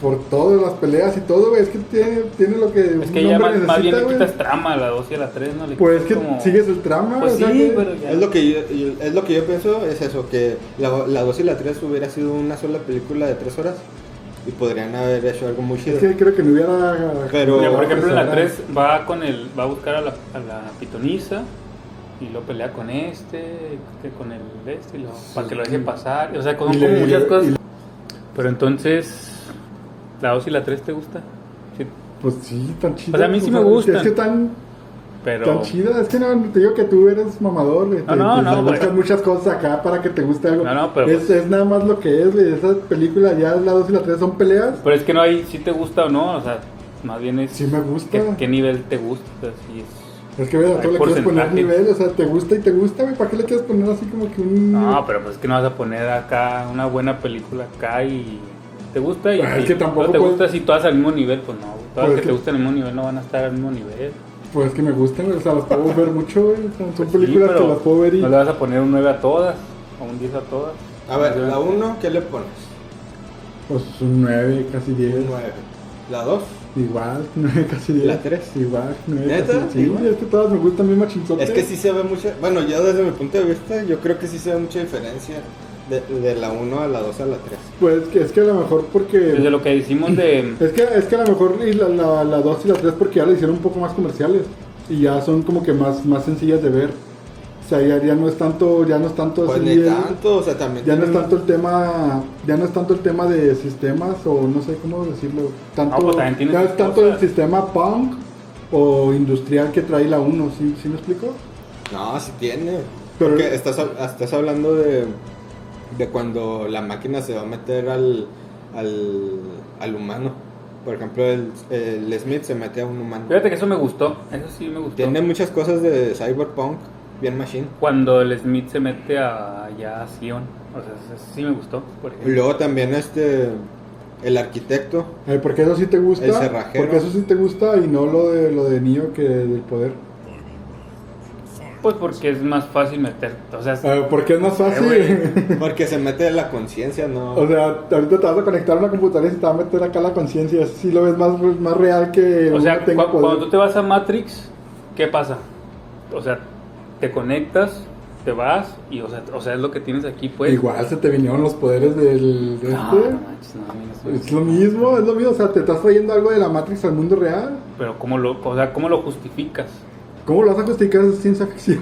por todas las peleas y todo güey es que tiene tiene lo que Es que un ya hombre más, más bien le necesita, quitas trama a la 2 y a la 3, ¿no? Le Pues es que como- sigues el trama, Pues o sea sí, que- pero ya. Es lo que yo, es lo que yo pienso, es eso, que la, la 2 y la 3 hubiera sido una sola película de 3 horas y podrían haber hecho algo muy chido. Es que creo que no hubiera. Pero- Mira, por ejemplo, en la Será- 3 va con el va a buscar a la, a la pitonisa y lo pelea con este, que con el este, y lo- para que lo deje pasar. O sea, con Y como le- muchas y- cosas. y- Pero entonces, ¿la 2 y la 3 te gusta? Sí, Pues sí, tan chida. O sea, a mí sí me gustan. Es que tan, pero. tan chida. Es que no, te digo que tú eres mamador. güey, No, no, te- no, buscas muchas cosas acá para que te guste algo. No, no, pero es, pues- es nada más lo que es, güey. Esa película, ya la 2 y la 3 son peleas. Pero es que no hay si te gusta o no, o sea, más bien es. Sí me gusta. ¿Qué, qué nivel te gusta? Si es- Es que, güey, todo le quieres poner nivel. O sea, te gusta y te gusta, güey. ¿Para qué le quieres poner así como que un. No, pero pues es que no vas a poner acá una buena película acá y te gusta y Ah, es que tampoco no te puedes- gusta si todas al mismo nivel, pues no, todas Pues las es que te que- gustan al mismo nivel no van a estar al mismo nivel. Pues que me gustan. O sea, las puedo ver mucho, güey. Son Pues sí, películas pero que las puedo ver y. No le vas a poner un 9 a todas o un 10 a todas. A ver, la 1, ¿qué le pones? Pues un 9, casi 10. Un 9. La 2, Igual, 9, casi 10. ¿La tres? Igual, 9, ¿Neta? casi Sí, Igual. es que todas me gustan bien machinzote. es que sí se ve mucha. Bueno, yo desde mi punto de vista, yo creo que sí se ve mucha diferencia de, de la 1 a la 2 a la 3. Pues que es que a lo mejor porque. Desde lo que decimos de. Es que, es que a lo mejor y la, la, la 2 y la 3 porque ya la hicieron un poco más comerciales. Y ya son como que más, más sencillas de ver. O sea, ya, ya no es tanto, ya no es tanto Pues así ni el- tanto, o sea, también. ya no es tienen- tanto el tema, ya no es tanto el tema de sistemas o no sé cómo decirlo. Tanto, No, pues también tiene ya es tanto el sistema punk o industrial que trae la 1, ¿sí, ¿sí me explico? No, sí tiene. Pero- Porque estás, estás hablando de, de cuando la máquina se va a meter al, al, al humano. Por ejemplo, el, el Smith se mete a un humano. Fíjate que eso me gustó, eso sí me gustó. Tiene muchas cosas de cyberpunk, bien machine. Cuando el Smith se mete a ya a Sion, o sea, eso sí me gustó, por Y ejemplo. luego también este, el arquitecto. Porque eso sí te gusta. El cerrajero. Porque eso sí te gusta y no lo de lo de Neo que del poder. Pues porque es más fácil meter, o sea, A ver, porque es más fácil. güey. Porque se mete en la conciencia, ¿no? o sea, ahorita te vas a conectar a una computadora y se te va a meter acá la conciencia. Eso sí lo ves más, más real que o sea uno tenga cu- poder. cuando tú te vas a Matrix, ¿qué pasa? O sea, te conectas, te vas y, o sea, o sea es lo que tienes aquí, pues. Igual se te vinieron los poderes del... De No, este. no manches, no, a mí no se- Es lo mismo, es lo mismo. O sea, te estás trayendo algo de la Matrix al mundo real. Pero ¿cómo lo, o sea, ¿cómo lo justificas? ¿Cómo lo vas a justificar? Es ciencia ficción.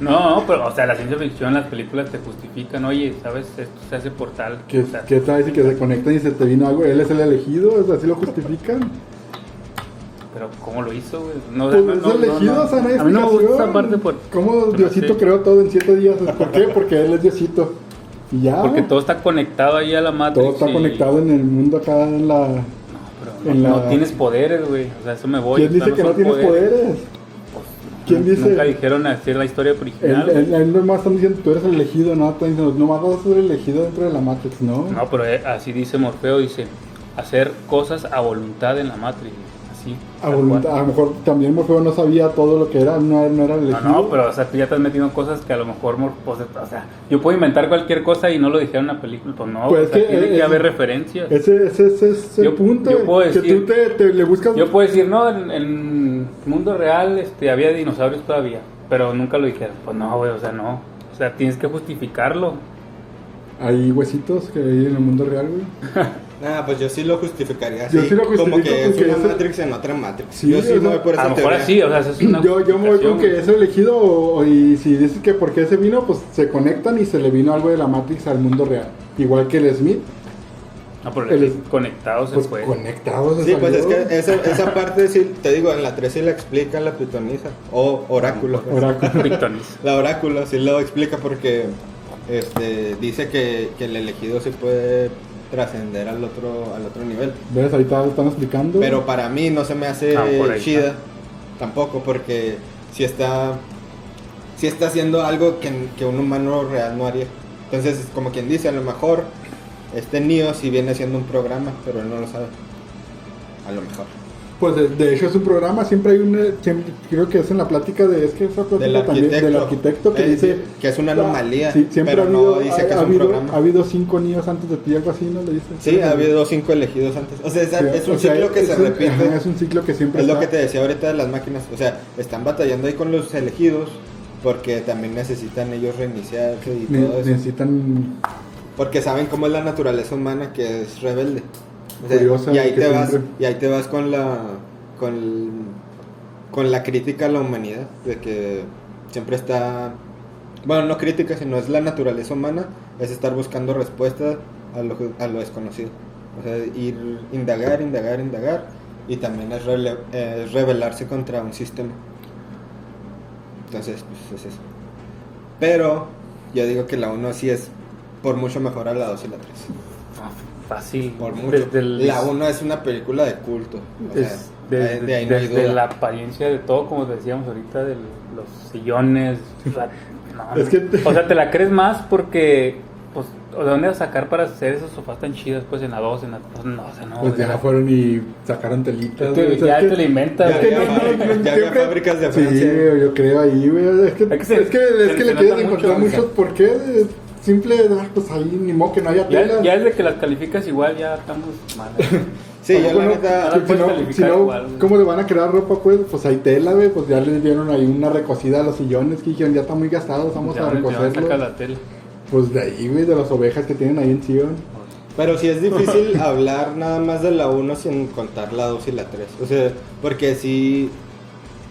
No, no, pero, o sea, la ciencia ficción, las películas te justifican, oye, ¿sabes? Esto se hace por tal. ¿Qué, o sea, qué tal si que se conectan y se te vino algo? Él es el elegido, o sea, así lo justifican. Pero ¿cómo lo hizo, güey? No, Pues no, es no, elegido, no, no A mí no me gusta esa explicación. parte por... ¿Cómo Diosito creó todo en siete días? ¿Por qué? Porque él es Diosito. Y ya. Porque todo está conectado ahí a la Matrix. todo está y- conectado en el mundo acá en la... No, pero en no, la- no tienes poderes, güey. O sea, eso me voy. ¿Quién dice que no tienes poderes? Pues, ¿Quién dice? Nunca dijeron hacer la historia original. él, él nomás están diciendo tú eres el elegido, no están diciendo nomás vas a ser elegido dentro de la Matrix, ¿no? No, pero eh, así dice Morfeo, dice, hacer cosas a voluntad en la Matrix. Así. a, voluntad- a lo mejor también Morfeo no sabía todo lo que era, no, no era el No, elegido. no, pero o sea, tú ya estás metiendo cosas que a lo mejor, Mor- o sea, yo puedo inventar cualquier cosa y no lo dijeron en la película, pues no, Pues o sea, que, tiene que haber referencias. Ese, ese, ese es el Yo- punto, yo puedo que decir- tú te, te le buscas... Yo puedo decir, no, en el mundo real este, había dinosaurios todavía, pero nunca lo dijeron. Pues no, güey, o sea, no. O sea, tienes que justificarlo. Hay huesitos que hay en el mundo real, güey. Nah, pues yo sí lo justificaría así. Yo sí lo como justifico que es una Matrix en otra Matrix. Sí, yo sí o me sea, voy por esa A lo mejor así, o sea, eso es una Yo, yo me voy con que es elegido o- o- y si dices que por qué se vino, pues se conectan y se le vino algo de la Matrix al mundo real. Igual que el Smith, No, pero el- el conectado se pues fue. conectados. se Sí, pues es que esa, esa parte sí, te digo, en la 3 sí la explica la pitonisa. O oráculo. pues. Oráculo. La oráculo sí lo explica porque este, dice que, que el elegido sí puede trascender al otro, al otro nivel. ¿Ves? Ahorita lo están explicando. Pero para mí no se me hace Ah, chida está. tampoco porque si está si está haciendo algo que, que un humano real no haría. Entonces, como quien dice, a lo mejor este Neo sí viene haciendo un programa, pero él no lo sabe. A lo mejor. Pues de, de hecho es un programa, siempre hay un, eh, siempre- creo que es en la plática de, es que esa plática Del también arquitecto. del arquitecto que Eh, dice... que es una anomalía, Sí, siempre pero ha no habido, dice que ha, es un habido, programa. ha habido cinco niños antes de ti, algo así, ¿no? Le dice. Sí, ha habido cinco elegidos antes. O sea, es, Sí, es un sea, ciclo que es se un- repite. ajá, es un ciclo que siempre Es lo que te decía ahorita de las máquinas. O sea, están batallando ahí con los elegidos porque también necesitan ellos reiniciarse y ne- todo eso. necesitan Porque saben cómo es la naturaleza humana que es rebelde. Curiosa, y ahí te vas y ahí te vas con la con, con la crítica a la humanidad de que siempre está bueno, no crítica, sino es la naturaleza humana, es estar buscando respuestas a lo, a lo desconocido. O sea, ir indagar, indagar, indagar y también es, rele- eh, es rebelarse contra un sistema. Entonces, pues es eso. Pero yo digo que la 1 sí es por mucho mejor a la 2 y la 3. Fácil. Por mucho. Desde el- La 1 es una película de culto. O sea, es- desde, de ahí no hay desde duda. la apariencia de todo, como decíamos ahorita, de los sillones. o sea, no, Es que te- o sea, te la crees más porque, pues, ¿de dónde vas a sacar para hacer esos sofás tan chidas? Pues en la 2, en la. Pues, no, o sea, no. Pues ya no. fueron y sacaron telitas. O sea, ya te la inventas, Ya había no, no, fábricas- no, ya había fábricas de Sí, Francia. yo creo ahí, güey. Es que, Es que es que, es que, le quieres encontrar mucho, muchos sea. por qué. Simple, pues ahí ni modo que no haya Ya, tela. ya desde que las calificas igual ya estamos mal. Sí, yo la Bueno, la si no, calificar si no, igual, güey. ¿cómo le van a crear ropa, pues? Pues hay tela, güey. Pues ya les dieron ahí una recocida a los sillones que dijeron, ya está muy gastados, vamos Ya a van- ya van a recocerlos. sacar la tele. Pues de ahí, güey, de las ovejas que tienen ahí en Sion. Pero sí es difícil hablar nada más de la 1 sin contar la 2 y la 3. O sea, porque sí.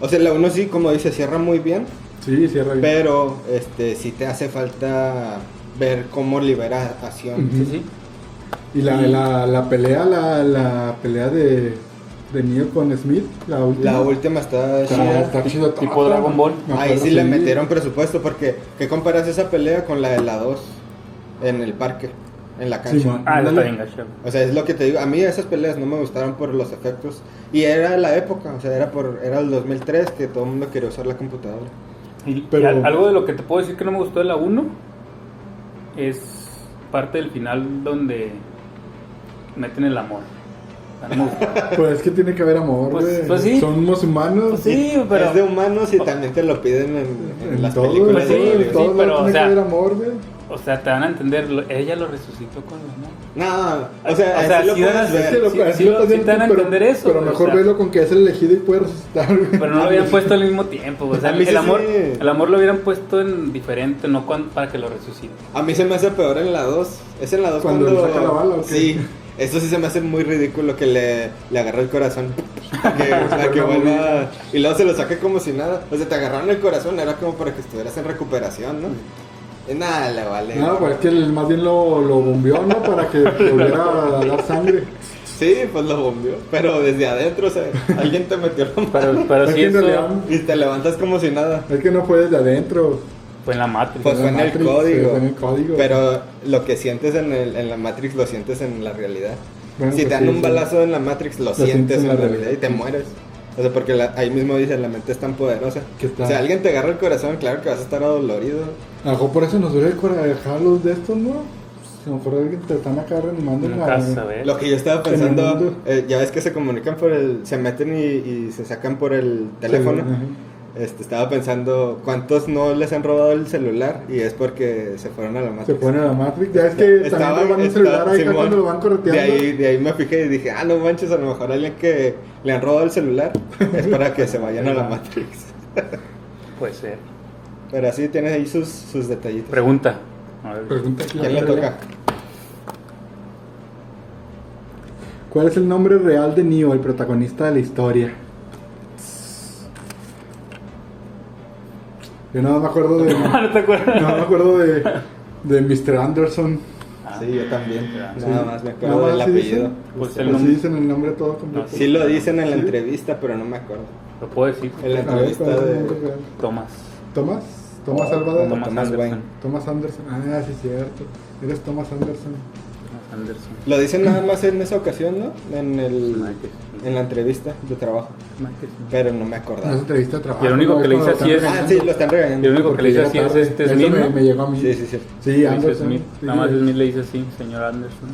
O sea, la 1 sí, como dice, cierra muy bien. Sí, cierra bien. Pero este sí te hace falta ver cómo libera a Sion. Sí. Y la, la, la pelea, la, la pelea de, de Neo con Smith, la última. La última está chida. está chido. Tipo Dragon Ball. me Ahí sí le metieron presupuesto porque ¿qué comparas esa pelea con la de la 2 en el parque, en la cancha? Sí. Ah, eso está bien o sea, es lo que te digo, a mí esas peleas no me gustaron por los efectos y era la época, o sea, era por era el 2003 que todo el mundo quería usar la computadora. Y, Pero- y algo de lo que te puedo decir que no me gustó de la 1 es parte del final donde meten el amor. Pues es que tiene que haber amor, Pues- güey. pues sí. Somos humanos. Pues sí, pero. es de humanos y también te lo piden en, en En las todo, películas. Pues sí, de sí, pero, tiene o que haber amor, güey. O sea, te van a entender, ella lo resucitó con la mano. No, o sea, O sea, así lo sí van a puedes hacer- ver. Es que lo- sí- así sí lo lo- estás sí viendo te van a tú, pero- entender eso, Pero mejor o sea. velo con que es el elegido y puede resucitar. Pero no lo hubieran puesto al mismo tiempo, o sea, A mí sí el amor, sí. el amor lo hubieran puesto en diferente, no cuan- para que lo resucite. A mí se me hace peor en la 2. Es en la 2 Cuando cuando. saca la bala, ¿o qué? Sí. Eso sí se me hace muy ridículo que le, le agarra el corazón. Que, para que Bueno, vuelva. Y luego se lo saque como si nada. O sea, te agarraron el corazón, era como para que estuvieras en recuperación, ¿no? Nada, le vale. No, pues es que el- más bien lo, lo bombeó, ¿no? Para que volviera a dar sangre. Sí, pues lo bombeó. Pero desde adentro, o sea, alguien te metió la mano. Pero, pero sí eso Y te levantas como si nada. Es que no fue desde adentro. fue en la Matrix. Pues fue en el código. fue en el código. Pero lo que sientes en, el, en la Matrix lo sientes en la realidad. Bueno, si pues te dan sí, un sí. balazo en la Matrix, lo, sientes en la realidad y te mueres. O sea, porque la- ahí mismo dice, la mente es tan poderosa. Que está- O sea, alguien te agarra el corazón, claro que vas a estar adolorido. A lo mejor por eso nos duele el corazón de estos, ¿no? A lo mejor alguien te están acá reanimando en saber. Lo que yo estaba pensando, eh, ya ves que se comunican por el, se meten y, y se sacan por el teléfono. Sí, ajá. Este, estaba pensando cuántos no les han robado el celular y es porque se fueron a la Matrix. Se pone a la Matrix. Ya es que Estaba- también está- celular ahí Simón, cuando lo van correteando. De ahí, de ahí me fijé y dije, ah, no manches, a lo mejor alguien que le han robado el celular es para que se vayan a la Matrix. Puede ser. Pero así tiene ahí sus, sus detallitos. Pregunta. A ver. Pregunta ¿Quién le toca? ¿Cuál es el nombre real de Neo, el protagonista de la historia? Yo no me acuerdo de... Ah, ¿No te acuerdas? No me acuerdo de, de Mr. Anderson. Sí, yo también. Sí. Nada más me acuerdo Nada del más sí apellido. dicen. Pues el sí dicen el nombre todo completo. No, Sí lo dicen en la ¿Sí? entrevista, pero no me acuerdo. Lo puedo decir. En la A ver, entrevista ¿cuál es el de... Tomás. ¿Tomás? ¿Tomás? Thomas Thomas Anderson. Wayne. Thomas Anderson. Ah, sí, cierto. Eres Thomas Anderson. Thomas Anderson. Lo dicen nada más en esa ocasión, ¿no? En, el, en la entrevista de trabajo. Pero no me No es acordaba. entrevista de trabajo. Y el único que le hice así lo es- Ah, sí, lo están Y regañando. el único que le hice así es este Eso Smith, me, me llegó a mí. Sí, sí, sí. Sí, Anderson. Smith. sí. Nada más Smith le dice así, señor Anderson.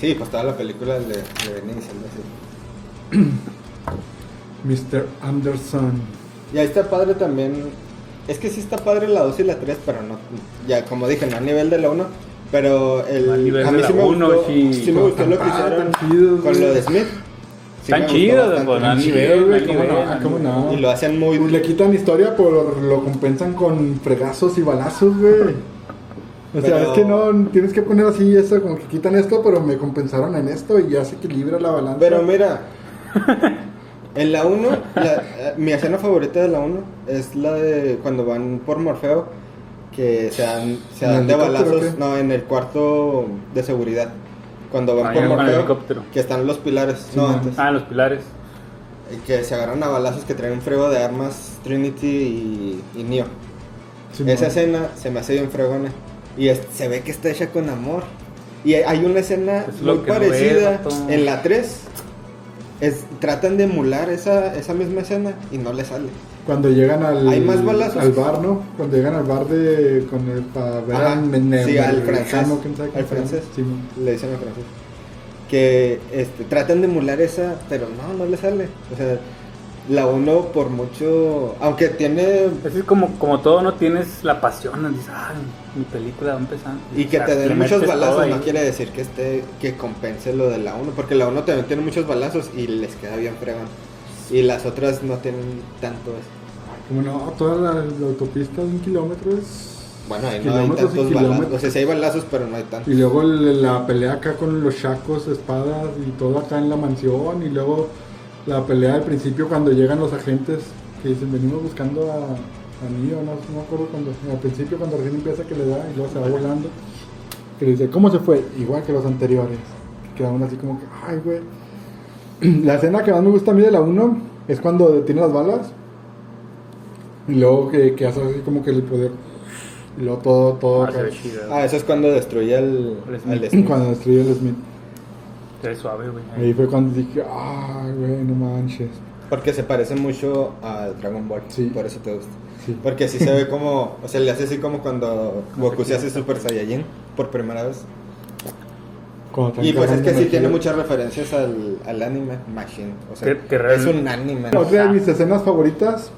Sí, pues toda la película le, le venía diciendo así. Mr. Anderson. Y ahí está padre también. Es que sí está padre la 2 y la 3, pero no. Ya, como dije, no a nivel de la 1. Pero el. A nivel a de mí sí me uno, gustó, sí. sí me gustó lo que hicieron con lo de Smith. Sí Tan chido, pues, a Tan nivel, chido, güey, a ¿cómo nivel, no? a ¿Cómo nivel. no? Y lo hacen muy. Pues le quitan historia, pero lo compensan con fregazos y balazos, güey. O sea, Pero- es que no, tienes que poner así eso, como que quitan esto, pero me compensaron en esto y ya se equilibra la balanza. Pero mira, en la 1, la- eh, mi escena favorita de la 1 es la de cuando van por Morfeo, que se dan, se ¿En el dan de balazos, no, en el cuarto de seguridad. Cuando van Ah, por Morfeo, helicóptero. que están los pilares, Sí, no man. antes. Ah, los pilares. Y que se agarran a balazos que traen un frego de armas Trinity y, y Neo. Sí, Esa man. escena se me hace bien fregona. Y es- se ve que está hecha con amor. Y hay- una escena Es muy no parecida en la 3. Es, tratan de emular esa, esa misma escena y no le sale. Cuando llegan al, Hay más balazos. al bar, ¿no? Cuando llegan al bar de con el para ver Ajá, al sí, al francés, quién sabe al francés. Sí. Le dicen a francés. Que este, tratan de emular esa, pero no, no le sale. O sea, la uno por mucho. Aunque tiene. Es como, como todo, no tienes la pasión. Dices, ah, mi película va empezando. Y que O sea, te den muchos balazos no quiere decir que esté que compense lo de la 1, porque la 1 también tiene muchos balazos y les queda bien fregón. Y las otras no tienen tanto eso. Como no, toda la, la autopista de un kilómetro es. Bueno, ahí no hay tantos balazos. O sea, sí hay balazos, pero no hay tantos. Y luego la pelea acá con los chacos, espadas y todo acá en la mansión. Y luego la pelea al principio cuando llegan los agentes que dicen venimos buscando a, a Neo, no, no me acuerdo cuando. Al principio cuando recién empieza que le da y luego se va volando. Que le dice, ¿cómo se fue? Igual que los anteriores. Que quedaron así como que, ay, güey. La escena que más me gusta a mí de la 1 es cuando tiene las balas. Y luego que, que hace así como que el poder. Y luego todo, todo Ah. Ah, eso es cuando destruye al, El Smith. Cuando destruyó el Smith. Suave, güey. Ahí fue cuando dije, ay, güey, no manches. Porque se parece mucho al Dragon Ball. Sí. Por eso te gusta. Sí. Porque así se ve como. O sea, le hace así como cuando Goku se hace Super Saiyajin por primera vez. Y pues es que sí tiene muchas referencias al, al anime Machine. O sea, es un anime. Otra de mis escenas favoritas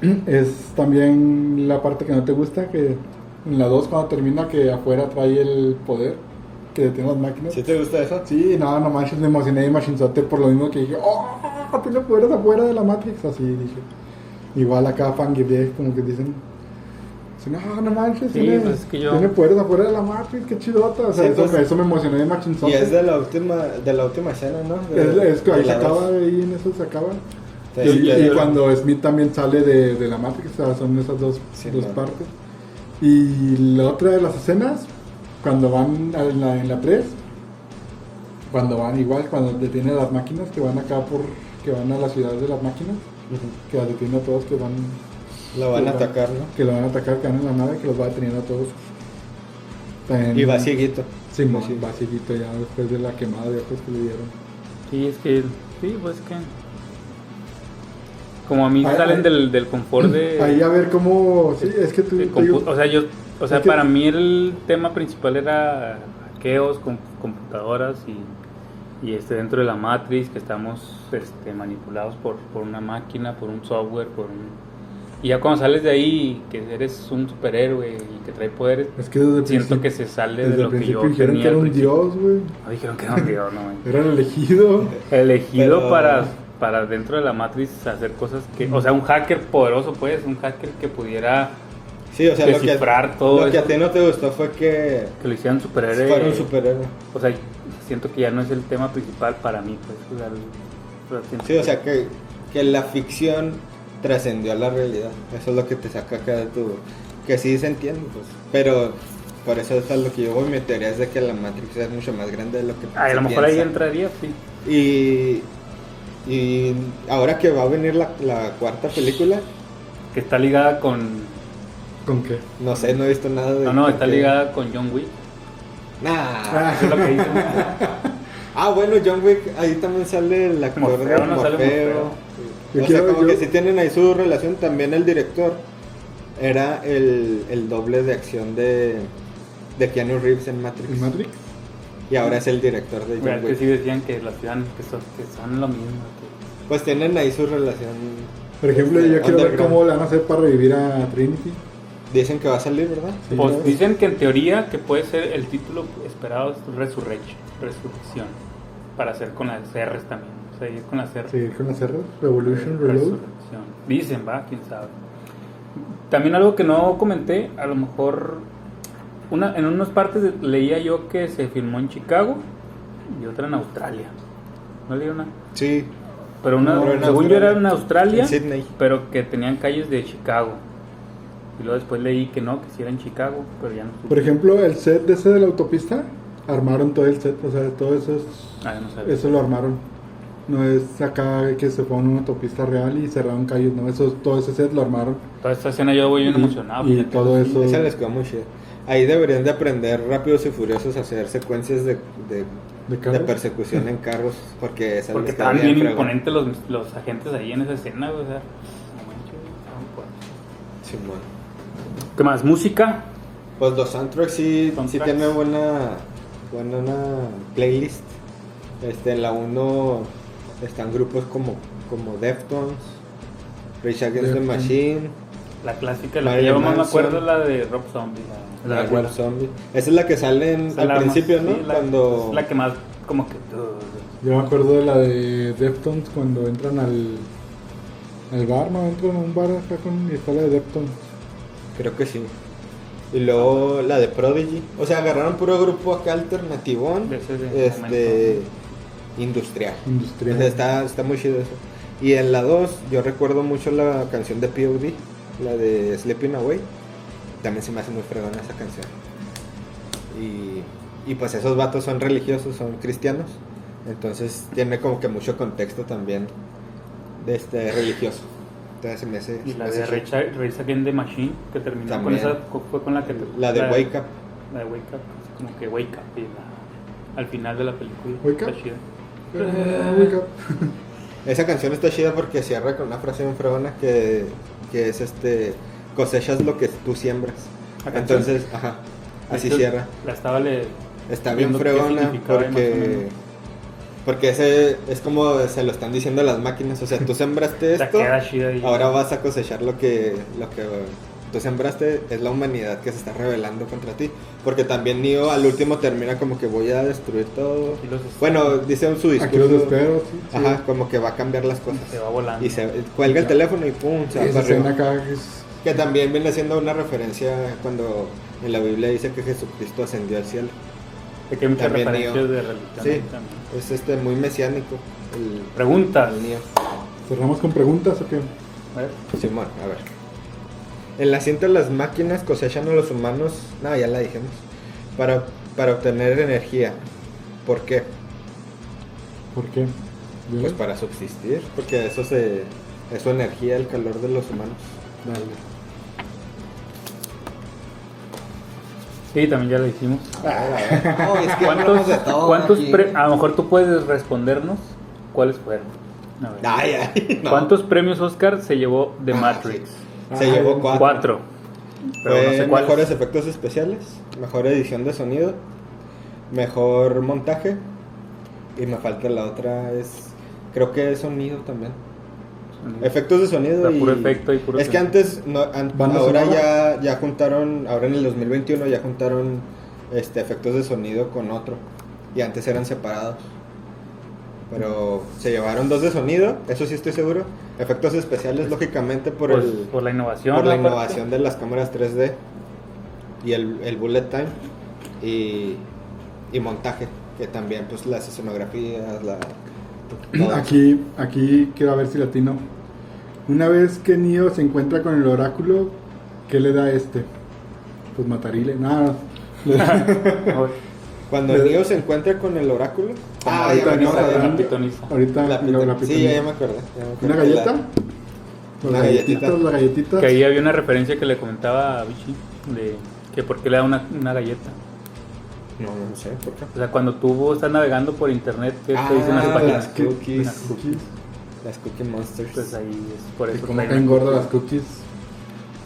es también la parte que no te gusta, que en la 2 cuando termina que afuera trae el poder que detiene las máquinas. ¿Sí te gusta eso? Sí, no, no manches, me emocioné de Machinzote por lo mismo que dije, ¡oh! Tiene poderes afuera de la Matrix, así dije. Igual acá Fangirl como que dicen, no, no manches, Sí, tiene, pues es que yo- tiene poderes afuera de la Matrix, qué chidota. O sea, Sí, eso, pues- me- eso me emocionó de Y Machinzote. es de la última, de la última escena, ¿no? Es, De- es que ahí se acaba, ahí en eso se acaba. Sí, y, y cuando Smith también sale de, de la Matrix, o sea, son esas dos, Sí, dos partes. Y la otra de las escenas, cuando van en la, en la 3, cuando van igual, cuando detienen las máquinas, que van acá por, que van a la ciudad de las máquinas, que las detienen a todos, que van, Lo van a atacar, ¿no? que lo van a atacar, que van en la nave, que los va deteniendo a todos. También- Y va cieguito. Sí, va cieguito ya después de la quemada de ojos que le dieron. Sí, es que, sí, pues que... Como a mí Ahí- salen ahí- del, del confort de... Ahí a ver cómo, sí, es que tú, digo- o sea, yo, o sea, Es que- para mí el tema principal era hackeos con computadoras y, y este dentro de la Matrix que estamos este, manipulados por, por una máquina, por un software, por un... Y ya cuando sales de ahí, que eres un superhéroe y que trae poderes, Es que desde el siento que se sale desde de el lo que yo dijeron tenía que era un dios, güey. No dijeron que era un dios, no, güey. Era el elegido. elegido Pero- para, para dentro de la Matrix hacer cosas que, o sea, un hacker poderoso, pues, un hacker que pudiera Sí, o sea, lo que, todo lo que a ti no te gustó fue que que lo hicieran superhéroe. fuera un superhéroe. O sea, siento que ya no es el tema principal para mí, pues. o sea, Sí, o sea, que, que la ficción trascendió a la realidad. Eso es lo que te saca acá de tu... Que sí se entiende, pues. Pero por eso es a lo que yo voy. Mi teoría es de que la Matrix es mucho más grande de lo que Ah, a lo mejor ahí entraría, sí. Y, y ahora que va a venir la, la cuarta película, Que está ligada con. ¿Con qué? no sé, no he visto nada de... No, no, está que- ligada con John Wick. Nah. Eso es lo que dicen. Ah, bueno, John Wick, ahí también sale el actor Morfeo, de ¿no? Sale Morfeo. Yo o quiero- sea, como yo- que sí tienen ahí su relación. También el director era el, el doble de acción de, de Keanu Reeves en Matrix. ¿En Matrix? Y ahora es el director de John Mira, que Wick. sí decían que las ciudades que son, que son lo mismo. que- Pues tienen ahí su relación. Por ejemplo, este, yo quiero ver cómo le van a hacer para revivir a Trinity. Dicen que va a salir, ¿verdad? Sí, Pues ¿no? dicen que en teoría que puede ser el título esperado es Resurrection, Resurrección, para hacer con las R's también, o sea, ir con las R's. Seguir con las R, Revolution, Reload. Resurrección. Dicen, va, quién sabe. También algo que no comenté, a lo mejor una, en unas partes leía yo que se filmó en Chicago y otra en Australia. ¿No leí una? Sí. Pero una, según yo era Australia. en Australia, En Sydney. pero que tenían calles de Chicago. Y luego después leí que no, que sí era en Chicago, pero ya no supe. Por ejemplo, el set de ese de la autopista, armaron todo el set, o sea, todo eso es, Ah, no eso lo armaron. No es acá que se pone una autopista real y cerraron calles, no, eso, todo ese set lo armaron. Toda esta escena yo voy bien Y- emocionado. y todo eso- Esa les quedó muy chida. Ahí deberían de aprender rápidos y furiosos a hacer secuencias de, de, ¿De de persecución en carros. Porque esa Porque estaban bien fregón. imponentes los, los agentes ahí en esa escena, o sea. no manches, estaban fuertes. Simón. ¿Qué más? ¿Música? Pues los soundtracks sí, sí tienen buena, buena una playlist. Este, en la 1 están grupos como, como Deftones, Rage Against the. Machine, La clásica, la que yo más me acuerdo es la de Rob Zombie. La, la de Rob Zombie. Esa es la que sale en- al la más- principio, ¿no? sí, la- Cuando... Es la que más, como que. Yo me acuerdo de la de Deftones cuando entran al, al bar, ¿no? Entran a un bar acá con y está la de Deftones. Creo que sí. Y luego la de Prodigy. O sea, agarraron puro grupo acá alternativón. Este. Industrial. Industrial. O sea, está, está muy chido eso. Y en la 2, yo recuerdo mucho la canción de POD, la de Sleeping Away. También se me hace muy fregona esa canción. Y, y pues esos vatos son religiosos, son cristianos. Entonces tiene como que mucho contexto también de este religioso. Entonces se me hace. Y se la me de hace. Rage Rage Against the Machine, que terminó con esa. Fue con la que. La de Wake Up. La de Wake Up, así como que Wake Up. y la- al final de la película. Wake está Up. chida. Ah, wake up. Esa canción está chida porque cierra con una frase bien fregona que, que es este cosechas lo que tú siembras. Entonces, ajá, así Entonces, cierra. La estaba le. Está bien fregona porque. Porque ese es como se lo están diciendo las máquinas. O sea, tú sembraste Te esto, ahora vas a cosechar lo que, lo que tú sembraste. Es la humanidad que se está rebelando contra ti. Porque también Neo al último termina como que voy a destruir todo. Aquí los- Bueno, dice en su discurso. Aquí los espero, sí. sí. Ajá, como que va a cambiar las cosas. Se va volando. Y se cuelga el teléfono y pum, se va para acá es... Que también viene siendo una referencia cuando en la Biblia dice que Jesucristo ascendió al cielo. De que hay muchas también referencias Neo. de religión. Sí. ahí también. Es este muy mesiánico. El, Preguntas. el Neo. ¿Cerramos con preguntas o qué? A ver. Simón, a ver. En la cinta las máquinas cosechan a los humanos. No, ya la dijimos. Para, para obtener energía. ¿Por qué? ¿Por qué? Pues para subsistir. Porque eso se. Es su energía, el calor de los humanos. Dale. Sí, también ya lo hicimos. No, es que ¿Cuántos, hablamos de todo cuántos aquí. pre- a lo mejor tú puedes respondernos cuáles fueron? A ver. Ay, ay, no. ¿Cuántos premios Oscar se llevó de Ah, Matrix? Se Ay, llevó cuatro. Cuatro. Pero no sé mejores efectos especiales, mejor edición de sonido, mejor montaje y me falta la otra es creo que es sonido también. Efectos de sonido O sea, y puro efecto y puro Es que antes no, an- ¿Banda ahora ya ya juntaron, ahora en el 2021 ya juntaron este efectos de sonido con otro y antes eran separados. Pero se llevaron dos de sonido, eso sí estoy seguro. Efectos especiales lógicamente por Pues, el por la innovación. por la aparte. innovación de las cámaras 3D y el, el bullet time y, y montaje que también pues las escenografías la. Aquí, aquí quiero ver si latino. Una vez que Neo se encuentra con el oráculo, ¿qué le da este? Pues matarile. Nada. Cuando Le- Neo se encuentra con el oráculo Ah, ya ahorita me no, acordé. ahorita- la pitoniza. Ahorita La la, la sí ya me acordé, ya me acordé. ¿Una galleta? La- galletita. galletitas. Que ahí había una referencia que le comentaba a Vichy de que por qué le da una, una galleta. No no sé por qué O sea, cuando tú estás navegando por internet, ¿qué te Ah, dicen las páginas? las cookies. Las cookies. las Cookie Monsters Pues ahí es por eso. como engorda las cookies.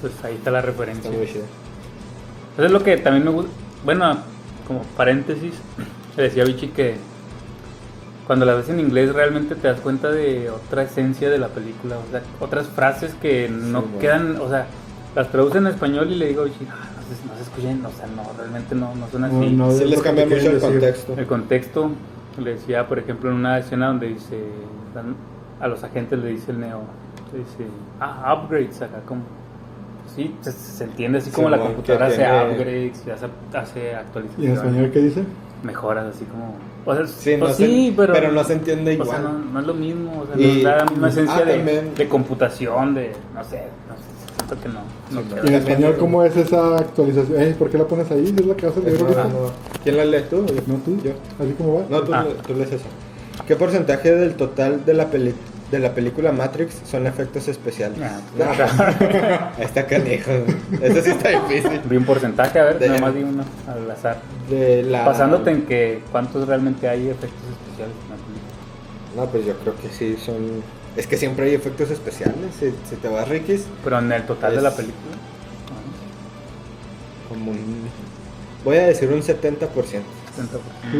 Pues ahí está la referencia. está muy chido Eso es lo que también me gusta. Bueno, como paréntesis, le decía Vichy que cuando la ves en inglés realmente te das cuenta de otra esencia de la película. O sea, otras frases que no bueno. quedan. O sea, las traducen en español y le digo Vichy, "Ah, no, se, no se escuchan. O sea, no, realmente no, no son así. No, no, sí es les cambia mucho el decir. contexto El contexto, le decía, por ejemplo, en una escena donde dice, a los agentes le dice el neo, le dice, ah, upgrades acá, como, sí, se, se entiende así como Sí, la bueno, computadora hace tiene- upgrades, y hace, hace ¿Y en actualizaciones, español qué dice? mejoras así como, o sea, Sí, pues no sí, se- pero, pero no se entiende o sea, igual. no, no es lo mismo, o sea, Y- no es la misma esencia ah, de, de computación, de, no sé, no sé, siento que no, no. ¿Y en español cómo es esa actualización? Eh, ¿Por qué la pones ahí? ¿Es la que libro? Ah, no. ¿quién la lee tú? ¿No tú? yo ¿Así como va? No, tú, Ah. le- tú lees eso. ¿Qué porcentaje del total de la, peli de la película Matrix son efectos especiales? Ah, Ahí está canijo. Eso sí está difícil. Vi un porcentaje, a ver, De- nada más di uno al azar. De la... Basándote en que cuántos realmente hay efectos especiales en la película. No, pues yo creo que sí son... Es que siempre hay efectos especiales. Si, si te vas Rikis, Pero en el total de la película. como un... Voy a decir un 70%. 70%. ¿Tú?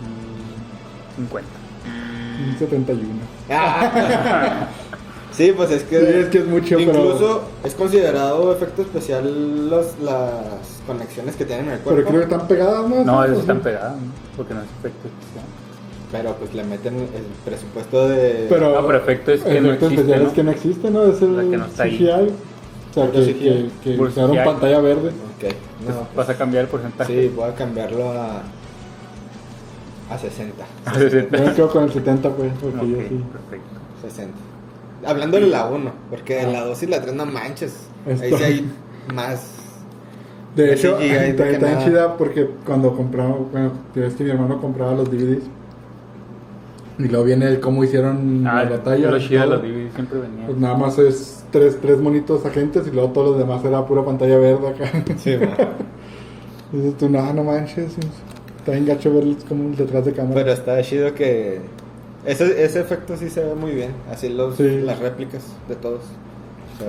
Mm, 50. Un 71. Sí, pues es que... Sí, es que es mucho, pero- Incluso es considerado efecto especial los, las conexiones que tienen en el cuerpo. Pero creo que están pegadas, ¿no? No, ¿O están pegadas, ¿no? porque no es efecto especial. Pero pues le meten el presupuesto de... Pero, Ah, pero efecto es que no existe, especial ¿no? es que no existe, ¿no? Es el La que no está ahí. CGI. O sea, que, CGI. que, que usaron pantalla verde. Ok, Entonces, no, vas a cambiar el porcentaje. Sí, voy a cambiarlo a... A 60. A 60. Yo me quedo con el 70, pues, porque Ok, yo sí. perfecto. 60. Hablando de la 1, porque en la 2 y la 3 no manches. Ahí Esto- sí hay más. De hecho, de está, nada. chida porque cuando compraba, bueno, es que mi hermano compraba los DVDs. Y luego viene el cómo hicieron Ah, la batalla. lo chido de todo. los DVD siempre venía. Pues nada más es tres, tres monitos agentes y luego todos los demás era pura pantalla verde acá. Sí. Dices tú, no, no manches. Está bien gacho ver como el detrás de cámara. Pero está chido que. Ese, ese efecto sí se ve muy bien. Así los, Sí. las réplicas de todos.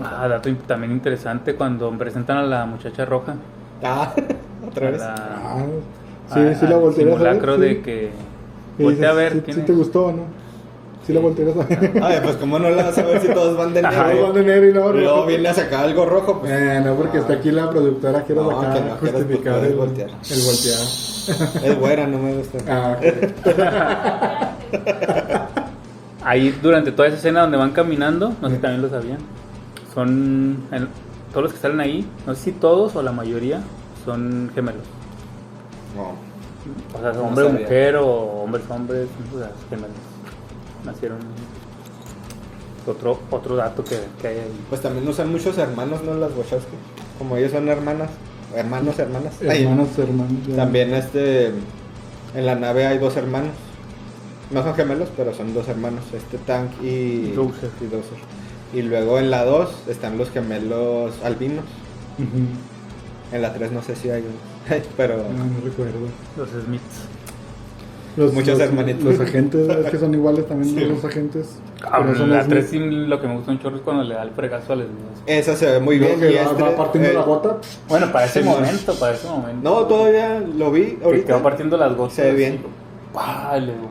Ah, dato in- también interesante cuando presentan a la muchacha roja. Ah, otra vez. la- Ah, sí, a- sí la volteé a ver. simulacro sí. de que Y a ver ¿sí, quién sí es. te gustó o no? Sí, la voltearías a ver. Ay, pues cómo no la vas a ver si todos van de Ajá, Todos negro. van de negro y luego... Luego viene a sacar algo rojo, pues. Eh, no, porque está aquí la productora, quiero No, sacar, que no, justificar voltear, el, voltear. el voltear. Es güera, no me gusta. Ah, ok. Ahí durante toda esa escena donde van caminando, no sé si también lo sabían, son en- todos los que salen ahí, no sé si todos o la mayoría son gemelos. No. O sea, No hombre o mujer o hombres hombres, o sea, gemelos. Nacieron. Otro otro dato que, que hay ahí. Pues también usan muchos hermanos, ¿no? Las Wachowski. Como ellos son hermanas. Hermanos, hermanas. Ay, hermanos, hermanos. ya. También este. En la nave hay dos hermanos. No son gemelos, pero son dos hermanos. Este Tank y. Dozer. Y Dozer. Y luego en la 2 están los gemelos albinos. En la 3 no sé si hay uno. Pero. No, no recuerdo. Los Smiths. Los, Muchos los- hermanitos. Los agentes, es que son iguales también Sí. los agentes. Ah, pero son la Smith. 3 sí, lo que me gusta un chorro es cuando le da el fregazo a los Smiths. Esa se ve muy bien. que y va, este- va partiendo eh, la gota. Bueno, para ese Sí, momento, para ese momento. No, todavía lo vi Que ahorita. va partiendo las gotas. Se ve bien. ¡Pah! Le digo,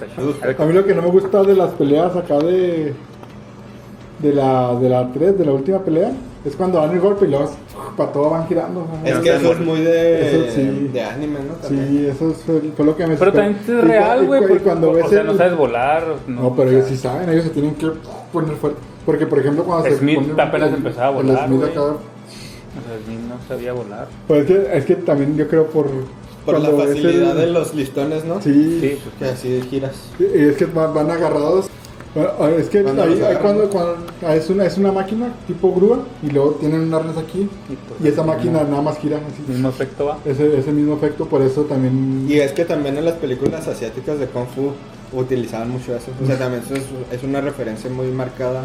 Está chido. Uf. A ver, A mí lo que no me gusta de las peleas acá de. De la, de la 3, de la última pelea, es cuando dan el golpe y luego para todo van girando. Es que eso es muy de, Eso sí. de anime, ¿no? También. Sí, eso es- fue, fue lo que me Pero también es real, güey. porque, cuando ves O sea, el- no sabes volar. No, pero ellos sí saben, ellos se tienen que poner fuerte. Porque, por ejemplo, cuando se Smith apenas el- empezaba a volar, Smith acá- O sea, Smith no sabía volar. Pues es que, es que también yo creo por. Por la facilidad el- de los listones, ¿no? Sí, Sí, Que así giras. Y es que van, van agarrados. Bueno, Es que ahí, cuando, cuando- ah, es, una, es una máquina tipo grúa y luego tienen un arnés aquí Y, pues, y esa máquina nada más gira así. mismo efecto va. Ese, ese mismo efecto, por eso también. Y es que también en las películas asiáticas de Kung Fu utilizaban mucho eso. O sea, también eso es, es una referencia muy marcada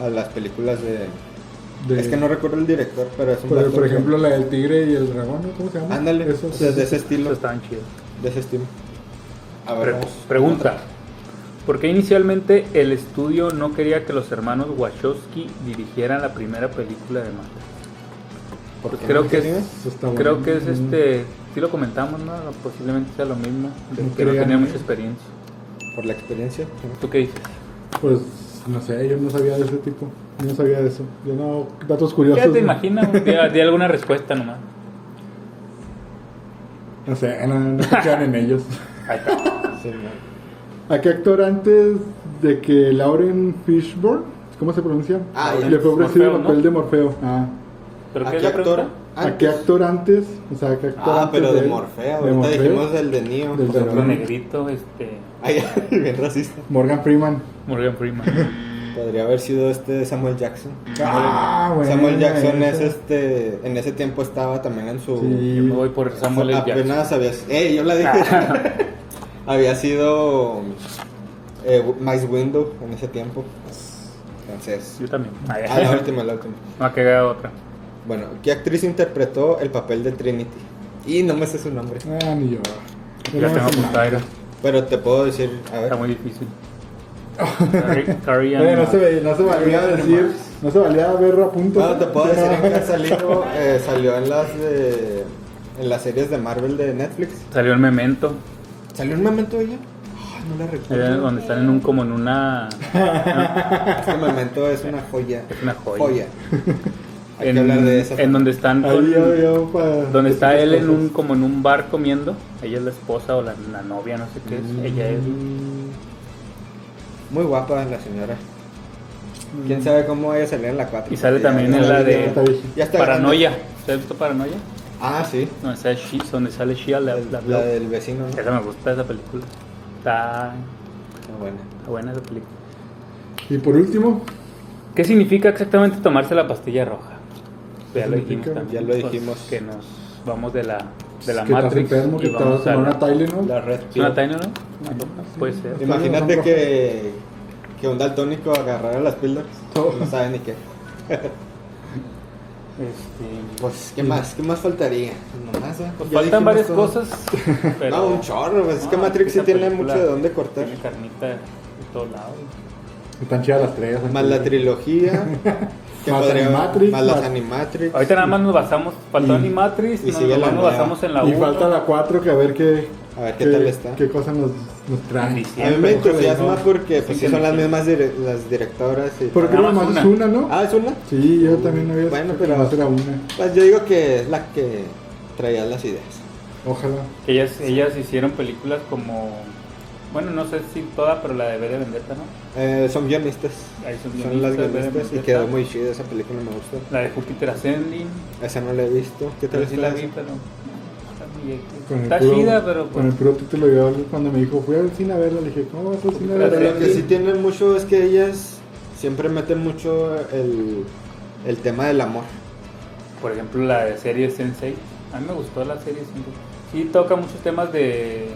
a las películas de... de- Es que no recuerdo el director, pero es un por, por que- ejemplo, la del tigre y el dragón, ¿no? ¿cómo se llama? Ándale, Eso, o sea, de ese estilo. Eso estaban chidos. De ese estilo. A ver, Pre- vamos. pregunta. ¿Por qué inicialmente el estudio no quería que los hermanos Wachowski dirigieran la primera película de Matrix? ¿Por Pues qué creo no que es, creo que es este, sí lo comentamos, ¿no? Posiblemente sea lo mismo, de No que no tenía ¿eh? mucha experiencia. Por la experiencia. ¿Tú qué dices? Pues no sé, yo no sabía de ese tipo. Yo no sabía de eso. Yo no. Datos curiosos. Ya te ¿no? imaginas, di, alguna respuesta nomás. No sé, no, no en ellos. Ahí está. ¿A qué actor antes de que Lauren Fishburne, ¿cómo se pronuncia? Ah, ya. Le fue ofrecido el papel ¿no? de Morfeo. Ah. ¿Pero ¿A qué actor? ¿A qué actor antes? O sea, ¿a qué actor Ah, antes pero de él? Morfeo. De Ahorita Morfeo. dijimos del de Neo. Del de Otro Neo. negrito, este, Ay, bien racista. Morgan Freeman. Morgan Freeman. Podría haber sido este Samuel Jackson. Ah, bueno. Samuel Jackson es este. En ese tiempo estaba también en su. Sí. Yo me voy por Samuel. Jackson. Apenas había. ¡Eh! Yo la dije. había sido. Eh, Mice Window en ese tiempo. Entonces. Yo también. Ah, la última, la última. Va a quedar otra. Bueno, ¿qué actriz interpretó el papel de Trinity? Y no me sé su nombre. Ah, ni yo. Ya no tengo apuntada. Pero te puedo decir. A ver. Está muy difícil. Carrie- no se, ve- no se valía decir, no se valía ver a punto. Bueno, te puedo decir en qué ha salido. eh, salió en las de. En las series de Marvel de Netflix. Salió el memento. ¿Salió un momento ella? Ay, no la eh, recuerdo. donde están en un como en una Este momento es una joya. es una joya. Hay en, que hablar de eso. en donde están con- yo, pa- donde está él en un como en un bar comiendo ella es la esposa o la, la novia no sé qué es ella es Muy guapa la señora. Quién sabe cómo ella salió en la 4. Y sale también en la de- está paranoia ¿te has visto paranoia? Ah, sí. donde sale, She- donde sale Shia la, la- La del vecino. ¿no? esa me gusta esa película está, Bueno. está buena esa película Y por último, ¿qué significa exactamente tomarse la pastilla roja? ya lo dijimos también Ya lo pues, dijimos. que nos vamos de la de la que Matrix enfermo, que te vas a una Tylenol. La red. ¿Es una pill. Tylenol, no? Puede ser Imagínate que, que un daltónico agarrara las píldoras. No sabe ni qué. este, Pues, ¿qué más? ¿Qué más faltaría? Nomás, ¿eh? pues faltan varias todo. cosas pero No, un chorro. Pues, es que No, Matrix sí tiene mucho de dónde cortar. tiene carnita de todos lados Están chidas las tres. aquí. Más la trilogía. que Más podría- Animatrix, Más las Animatrix. Ahorita nada más nos basamos, faltó Y- Animatrix, y nos, sigue la nos basamos en la Y 1. falta la 4 que a ver qué, A ver qué qué, tal está. qué cosa nos, A mí me entusiasma no. porque pues, Sí, sí son las mismas dire- las directoras. Y Porque que más es una. ¿no? Ah, ¿es una? Sí, yo también había Bueno, pero- más era una. Pues yo digo que es la que traía las ideas. Ojalá. Ellas, ellas hicieron películas como, bueno, no sé si toda, pero la de de Vendetta, ¿no? Eh, son guionistas. Ahí son Son las guionistas, guionistas y quedó muy chida esa película, me gustó. La de Júpiter Ascending, Esa no la he visto. ¿Qué tal pero sí la vi, pero está. Con puro- chida, pero Con pues, el puro título, yo cuando me dijo, fui al cine a verla, le dije, ¿cómo vas al cine a Pero verla? lo que sí tienen mucho es que ellas siempre meten mucho el, el tema del amor. por ejemplo, la de serie Sensei, a mí me gustó la serie Sensei. Sí toca muchos temas de,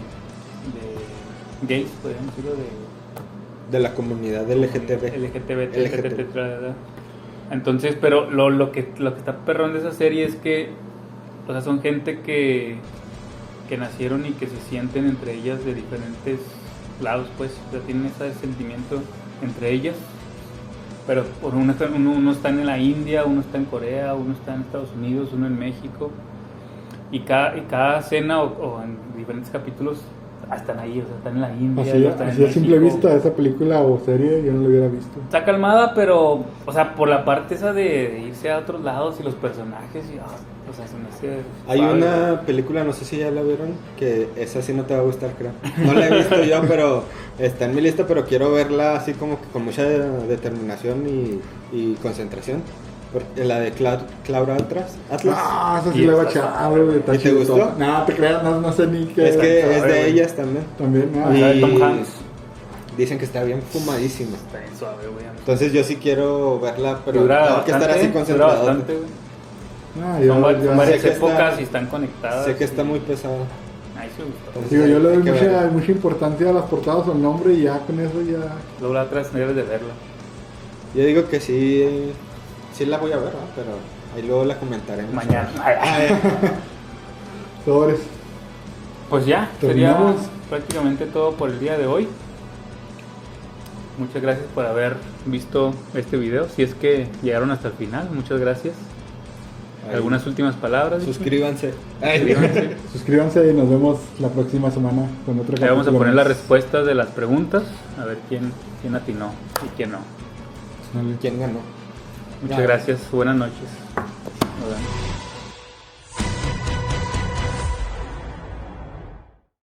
de gays, podríamos decirlo, de De la comunidad LGTB. LGTB, LGTB. LGTB. Entonces, pero lo, lo, que, lo que está perrón de esa serie es que, o sea, son gente que, que nacieron y que se sienten entre ellas de diferentes lados, pues, o sea, tienen ese sentimiento entre ellas. Pero por uno, está- uno, uno está en la India, uno está en Corea, uno está en Estados Unidos, uno en México. Y cada, y cada escena o, o en diferentes capítulos ah, están ahí, o sea, están en la India. Así, están en así a simple vista, esa película o serie, yo no lo hubiera visto. Está calmada, pero, o sea, por la parte esa de, de irse a otros lados y los personajes, y, ah, o sea, se me hace. Hay una película, no sé si ya la vieron, que esa sí no te va a gustar, creo. No la he visto yo, pero está en mi lista, pero quiero verla así como que con mucha determinación y, y concentración. Porque la de Cloud Atlas. Atlas. Ah, esa sí Y la va a güey. ¿Y te chido. gustó? No, te creas, no, no sé ni qué. es que es de ellas también. También, no. La de Y Tom Hanks. Dicen que está bien fumadísima. Está bien suave, güey. Entonces yo sí quiero verla, pero tengo que estar así dura concentrado. bastante, güey. Ah, yo- Son, va- yo- son varias épocas está- y están conectadas. Sé que está y- muy pesada. Ahí se gustó. Entonces, Digo, yo le doy mucha, mucha importancia a las portadas o el nombre y ya con eso ya. Luego la otra debes de verla. Yo digo que sí, sí la voy a ver, ¿no? pero ahí luego la comentaremos. Mañana. Sobres. Pues ya, sería Terminamos. prácticamente todo por el día de hoy. Muchas gracias por haber visto este video. Si es que llegaron hasta el final, muchas gracias. ¿Algunas últimas palabras? Suscríbanse. Suscríbanse. Suscríbanse y nos vemos la próxima semana con otro Le vamos a poner más. las respuestas de las preguntas, a ver quién, quién atinó y quién no. ¿Quién ganó? Muchas Ya. gracias, buenas noches.